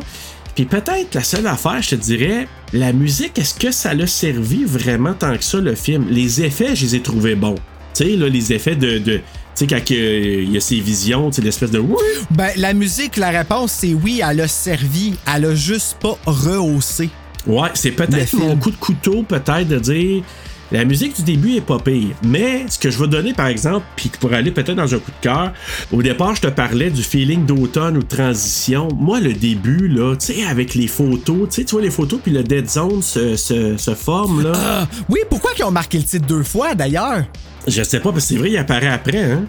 Puis peut-être la seule affaire, je te dirais, la musique, est-ce que ça l'a servi vraiment tant que ça, le film? Les effets, je les ai trouvés bons. Tu sais, là, les effets de. de tu sais, quand euh, il y a ces visions, tu sais, l'espèce de. Ben, la musique, la réponse, c'est oui, elle a servi. Elle a juste pas rehaussé. Ouais, c'est peut-être mon coup de couteau, peut-être, de dire La musique du début est pas pire. Mais ce que je vais donner, par exemple, puis pour aller peut-être dans un coup de cœur, au départ, je te parlais du feeling d'automne ou de transition. Moi, le début, là, tu sais, avec les photos, tu sais, tu vois les photos, puis le Dead Zone se, se, se forme, là. Ah, oui, pourquoi ils ont marqué le titre deux fois, d'ailleurs? Je sais pas, parce que c'est vrai, il apparaît après, hein.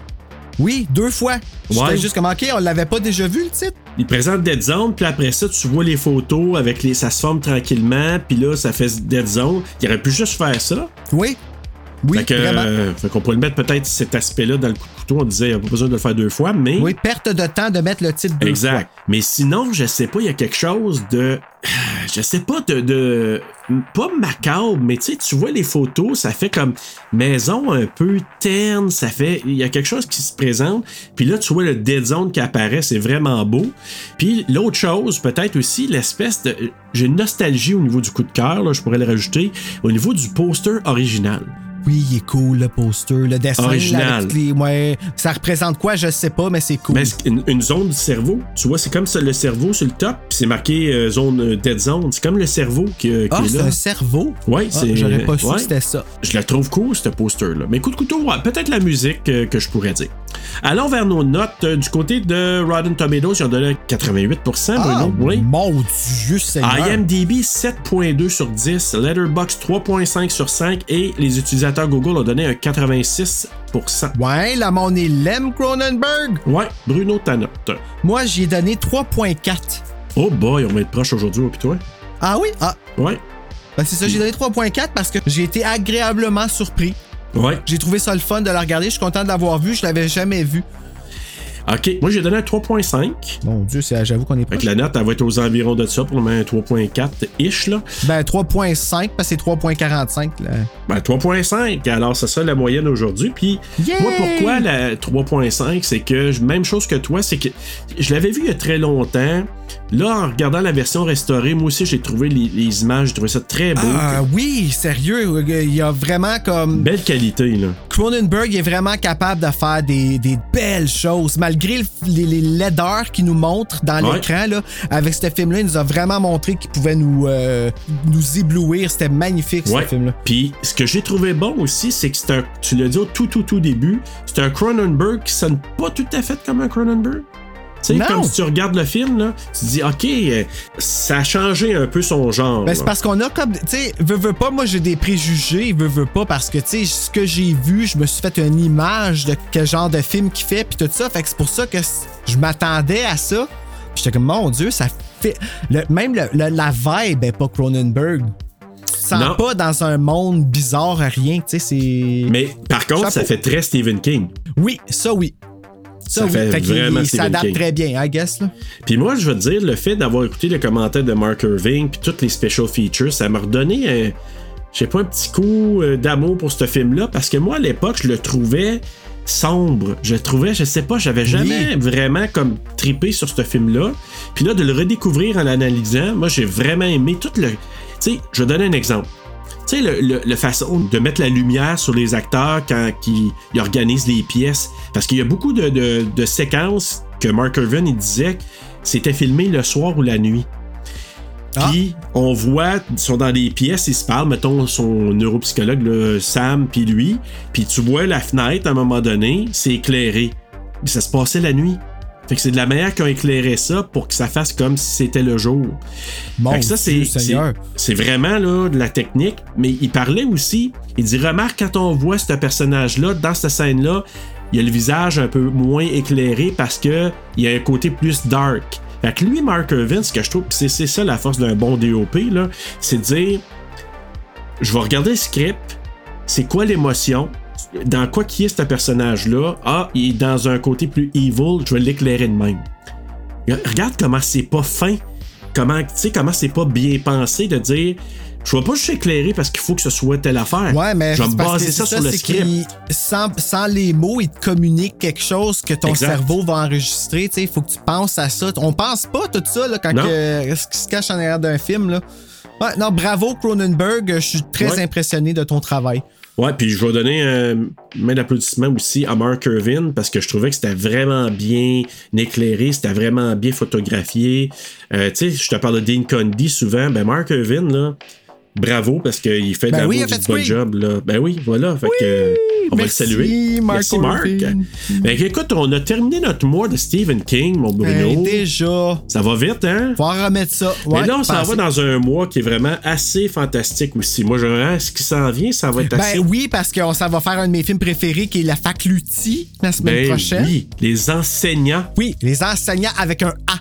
Oui, deux fois. J'étais Ouais. juste comme, OK, on l'avait pas déjà vu, le titre? Il présente Dead Zone, puis après ça, tu vois les photos avec les. Ça se forme tranquillement, puis là, ça fait Dead Zone. Il aurait pu juste faire ça. Oui. Oui, fait que, vraiment. euh, fait qu'on pourrait le mettre peut-être cet aspect-là dans le coup de couteau. On disait, il n'y a pas besoin de le faire deux fois, mais. Oui, perte de temps de mettre le titre deux Exact. Mais sinon, je sais pas, il y a quelque chose de. Je sais pas, de. de pas macabre, mais tu sais, tu vois les photos, ça fait comme maison un peu terne, ça fait. Il y a quelque chose qui se présente. Puis là, tu vois le Dead Zone qui apparaît, c'est vraiment beau. Puis l'autre chose, peut-être aussi, l'espèce de. J'ai une nostalgie au niveau du coup de cœur, là, je pourrais le rajouter, au niveau du poster original. Oui, il est cool, le poster, le dessin. Original. les- ouais, ça représente quoi, je sais pas, mais c'est cool. Mais c'est une, une zone du cerveau, tu vois, c'est comme ça, le cerveau sur le top, puis c'est marqué euh, zone euh, dead zone. C'est comme le cerveau qui, euh, qui ah, est c'est là. un cerveau? Ouais, Ah, c'est. J'aurais pas su ouais. que c'était ça. Je la trouve cool, ce poster-là. Mais coup de couteau, peut-être la musique que je pourrais dire. Allons vers nos notes. Euh, du côté de Rotten Tomatoes, ils ont donné 88%, Ah, Bruno. Oui. mon Dieu Seigneur. IMDb 7.2 sur 10, Letterboxd 3.5 sur 5 et les utilisateurs Google ont donné un 86%. Ouais, la monnaie l'aime, Cronenberg. Ouais, Bruno, ta note. Moi, j'y ai donné 3.4. Oh boy, on va être proche aujourd'hui, puis toi? Ah oui? Ah, Ouais. ben c'est ça, j'ai donné 3.4 parce que j'ai été agréablement surpris. Ouais. J'ai trouvé ça le fun de la regarder. Je suis content de l'avoir vu. Je l'avais jamais vu. OK. Moi, j'ai donné un 3.5. Mon Dieu, c'est- j'avoue qu'on est que la note, elle va être aux environs de ça pour le moment, un 3.4-ish, là. Ben 3.5 parce que c'est 3.45. Là. Ben, 3.5. Alors, c'est ça la moyenne aujourd'hui. Puis, moi, pourquoi la 3.5? C'est que, même chose que toi, c'est que je l'avais vu il y a très longtemps. Là, en regardant la version restaurée, moi aussi, j'ai trouvé les, les images, j'ai trouvé ça très beau. Ah oui, sérieux, il y a vraiment comme Belle qualité, là. Cronenberg est vraiment capable de faire des, des belles choses. Malgré le- les, les laideurs qu'il nous montre dans Ouais. l'écran, là, avec ce film-là, il nous a vraiment montré qu'il pouvait nous, euh, nous éblouir. C'était magnifique, Ouais. ce film-là. Puis, ce que j'ai trouvé bon aussi, c'est que c'est un, tu l'as dit au tout, tout, tout début, c'est un Cronenberg qui sonne pas tout à fait comme un Cronenberg? Tu sais, Non. comme si tu regardes le film, là, tu te dis, OK, euh, ça a changé un peu son genre. Ben, c'est parce qu'on a comme. Tu sais, veux, veux pas, moi j'ai des préjugés, veux, veux pas, parce que, tu sais, ce que j'ai vu, je me suis fait une image de quel genre de film qu'il fait, puis tout ça. Fait que c'est pour ça que je m'attendais à ça. Puis j'étais comme, mon Dieu, ça fait. le- même le- le- la vibe est pas Cronenberg. Sens Non. pas dans un monde bizarre à rien, tu sais, c'est. Mais par contre, ça fait très Stephen King. Oui, ça oui. Ça, Ça oui. fait vraiment il s'adapte très bien, I guess, là. Puis moi, je veux te dire, le fait d'avoir écouté les commentaires de Mark Irving puis toutes les special features, ça m'a redonné un, je sais pas, un petit coup euh, d'amour pour ce film-là parce que moi, à l'époque, je le trouvais sombre. Je le trouvais, je sais pas, j'avais jamais vraiment comme tripé sur ce film-là. Puis là, de le redécouvrir en l'analysant, moi, j'ai vraiment aimé tout le... Tu sais, je vais donner un exemple. Tu sais, le, le- le façon de mettre la lumière sur les acteurs quand ils, ils organisent les pièces. Parce qu'il y a beaucoup de, de- de séquences que Mark Irvin il disait que c'était filmé le soir ou la nuit. Puis on voit, ils sont dans des pièces, ils se parlent, mettons son neuropsychologue, là, Sam, puis lui. Puis tu vois la fenêtre à un moment donné, c'est éclairé. Ça se passait la nuit. Fait que c'est de la manière qu'ils ont éclairé ça pour que ça fasse comme si c'était le jour. Mon Fait que ça, c'est, vraiment là, de la technique. Mais il parlait aussi, il dit Remarque quand on voit ce personnage-là, dans cette scène-là, il a le visage un peu moins éclairé parce que il y a un côté plus dark. Fait que lui, Mark Irvin, ce que je trouve, c'est, c'est ça la force d'un bon DOP, là, c'est de dire Je vais regarder le script, c'est quoi l'émotion, dans quoi qui est ce personnage-là? Ah, il est dans un côté plus evil, je vais l'éclairer de même. Regarde comment c'est pas fin, comment, tu sais, comment c'est pas bien pensé de dire je vais pas juste éclairer parce qu'il faut que ce soit telle affaire. Ouais, mais je vais me baser ça sur le script. Sans, sans les mots, il te communique quelque chose que ton Exact. cerveau va enregistrer. Il faut que tu penses à ça. On pense pas tout ça là, quand que- ce qui se cache en arrière d'un film. Là. Ouais, non, bravo Cronenberg. Je suis très Ouais. impressionné de ton travail. Ouais, puis je vais donner un main d'applaudissement aussi à Mark Irvin parce que je trouvais que c'était vraiment bien éclairé, c'était vraiment bien photographié. Euh, tu sais, je te parle de Dean Condy souvent. Ben, Mark Irvin, là, bravo parce qu'il fait Ben de la oui, du fait bon job. Là. Ben oui, voilà. Fait que, on merci, va le saluer. Merci, Mark. Orphan. Ben, écoute, on a terminé notre mois de Stephen King, mon Bruno. Ben, déjà. Ça va vite, hein? Faut en remettre ça. Mais là, on s'en va dans un mois qui est vraiment assez fantastique aussi. Moi, je vraiment, ce qui s'en vient, ça va être assez. Ben oui, parce que ça va faire un de mes films préférés qui est La Faculty la semaine Ben prochaine. oui, les enseignants. Oui, les enseignants avec un A.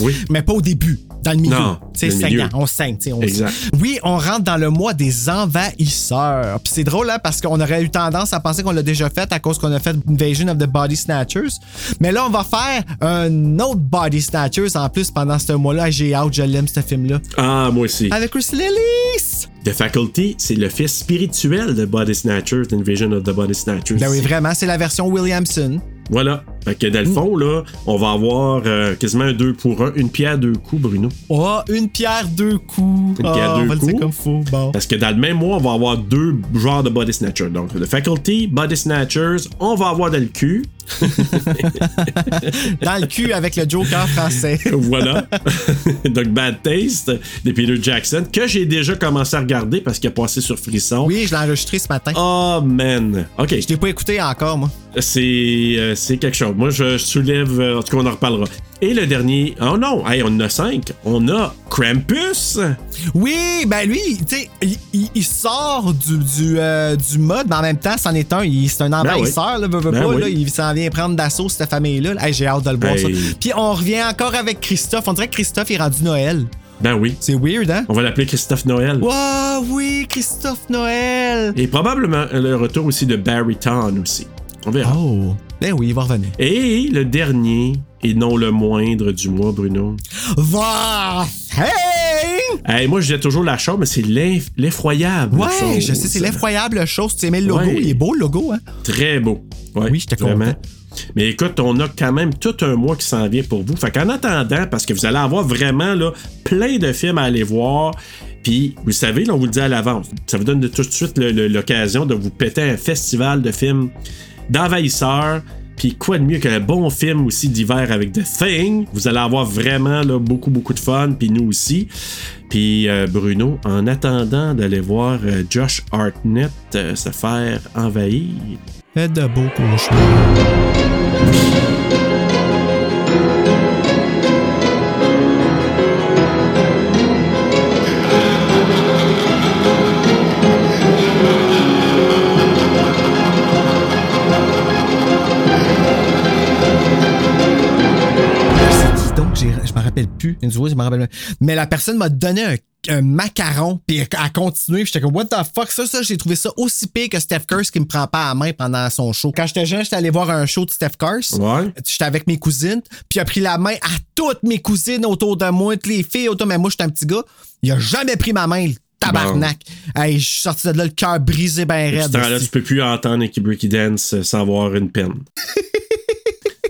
Oui. Mais pas au début, dans le milieu. Non, C'est saignant, on saigne. on- Exact. Oui, on rentre dans le mois des envahisseurs. Puis c'est drôle, hein, parce qu'on aurait eu tendance à penser qu'on l'a déjà fait à cause qu'on a fait Invasion of the Body Snatchers. Mais là, on va faire un autre Body Snatchers en plus pendant ce mois-là. J'ai hâte, je l'aime, ce film-là. Ah, moi aussi. Avec Chris Lillis! The Faculty, c'est le fils spirituel de Body Snatchers, d'Invasion of the Body Snatchers. Ben oui, vraiment, c'est la version Williamson. Voilà. Fait que dans le fond, là, on va avoir euh, quasiment un deux pour un, une pierre deux coups, Bruno. Oh, une pierre, deux coups. Une pierre on deux va coups. comme. Bon. Parce que dans le même mois, on va avoir deux genres de body snatchers. Donc, le faculty, body snatchers, on va avoir dans le cul. Dans le cul avec le Joker français. voilà. Donc, Bad Taste de Peter Jackson, que j'ai déjà commencé à regarder parce qu'il a passé sur Frisson. Oui, je l'ai enregistré ce matin. Oh, man. OK. Je l'ai pas écouté encore, moi. C'est euh, c'est quelque chose. Moi, je soulève. en tout cas, on en reparlera. Et le dernier. Oh non, hey, on en a cinq. On a Krampus. Oui, ben lui, tu sais, il, sort du, du, euh, du mode, mais en même temps, c'en est un. il- C'est un envahisseur, là, veut, veut Ben pas, oui. là, il s'en vient prendre d'assaut cette famille-là. Hey, J'ai hâte de le voir, Hey. ça. Puis on revient encore avec Christophe. On dirait que Christophe est rendu Noël. Ben oui. C'est weird, hein? On va l'appeler Christophe Noël. Wow, oui, Christophe Noël! Et probablement le retour aussi de Barry Town aussi. On verra. Oh, ben oui, il va revenir. Et le dernier, et non le moindre du mois, Bruno. Va! Hey! Hey, moi, je disais toujours la chose, mais c'est l'eff- l'effroyable. Ouais, chose. je sais, c'est l'effroyable chose. Tu aimais le logo, Ouais. il est beau le logo, hein? Très beau. Ouais, Oui, vraiment. content. Mais écoute, on a quand même tout un mois qui s'en vient pour vous. Fait qu'en attendant, parce que vous allez avoir vraiment là, plein de films à aller voir. Puis, vous savez, là, on vous le dit à l'avance. Ça vous donne de- tout de suite l'occasion de vous péter un festival de films d'envahisseurs. Puis quoi de mieux qu'un bon film aussi d'hiver avec The Thing? Vous allez avoir vraiment beaucoup, beaucoup de fun. Puis nous aussi. Puis euh, Bruno, en attendant d'aller voir euh, Josh Hartnett euh, se faire envahir. Plus. Une fois, je me rappelle plus. Mais la personne m'a donné un, un macaron, puis continué. puis J'étais comme, what the fuck? Ça, ça, j'ai trouvé ça aussi pire que Steph Curse qui me prend pas à la main pendant son show. Quand j'étais jeune, j'étais allé voir un show de Steph Curse. Ouais. J'étais avec mes cousines, puis il a pris la main à toutes mes cousines autour de moi, toutes les filles autour, mais moi, j'étais un petit gars. Il a jamais pris ma main, le tabarnak. Hey, je suis sorti de là, le cœur brisé ben À raide. aussi. tu peux plus entendre Nicky Breaky Dance sans avoir une peine.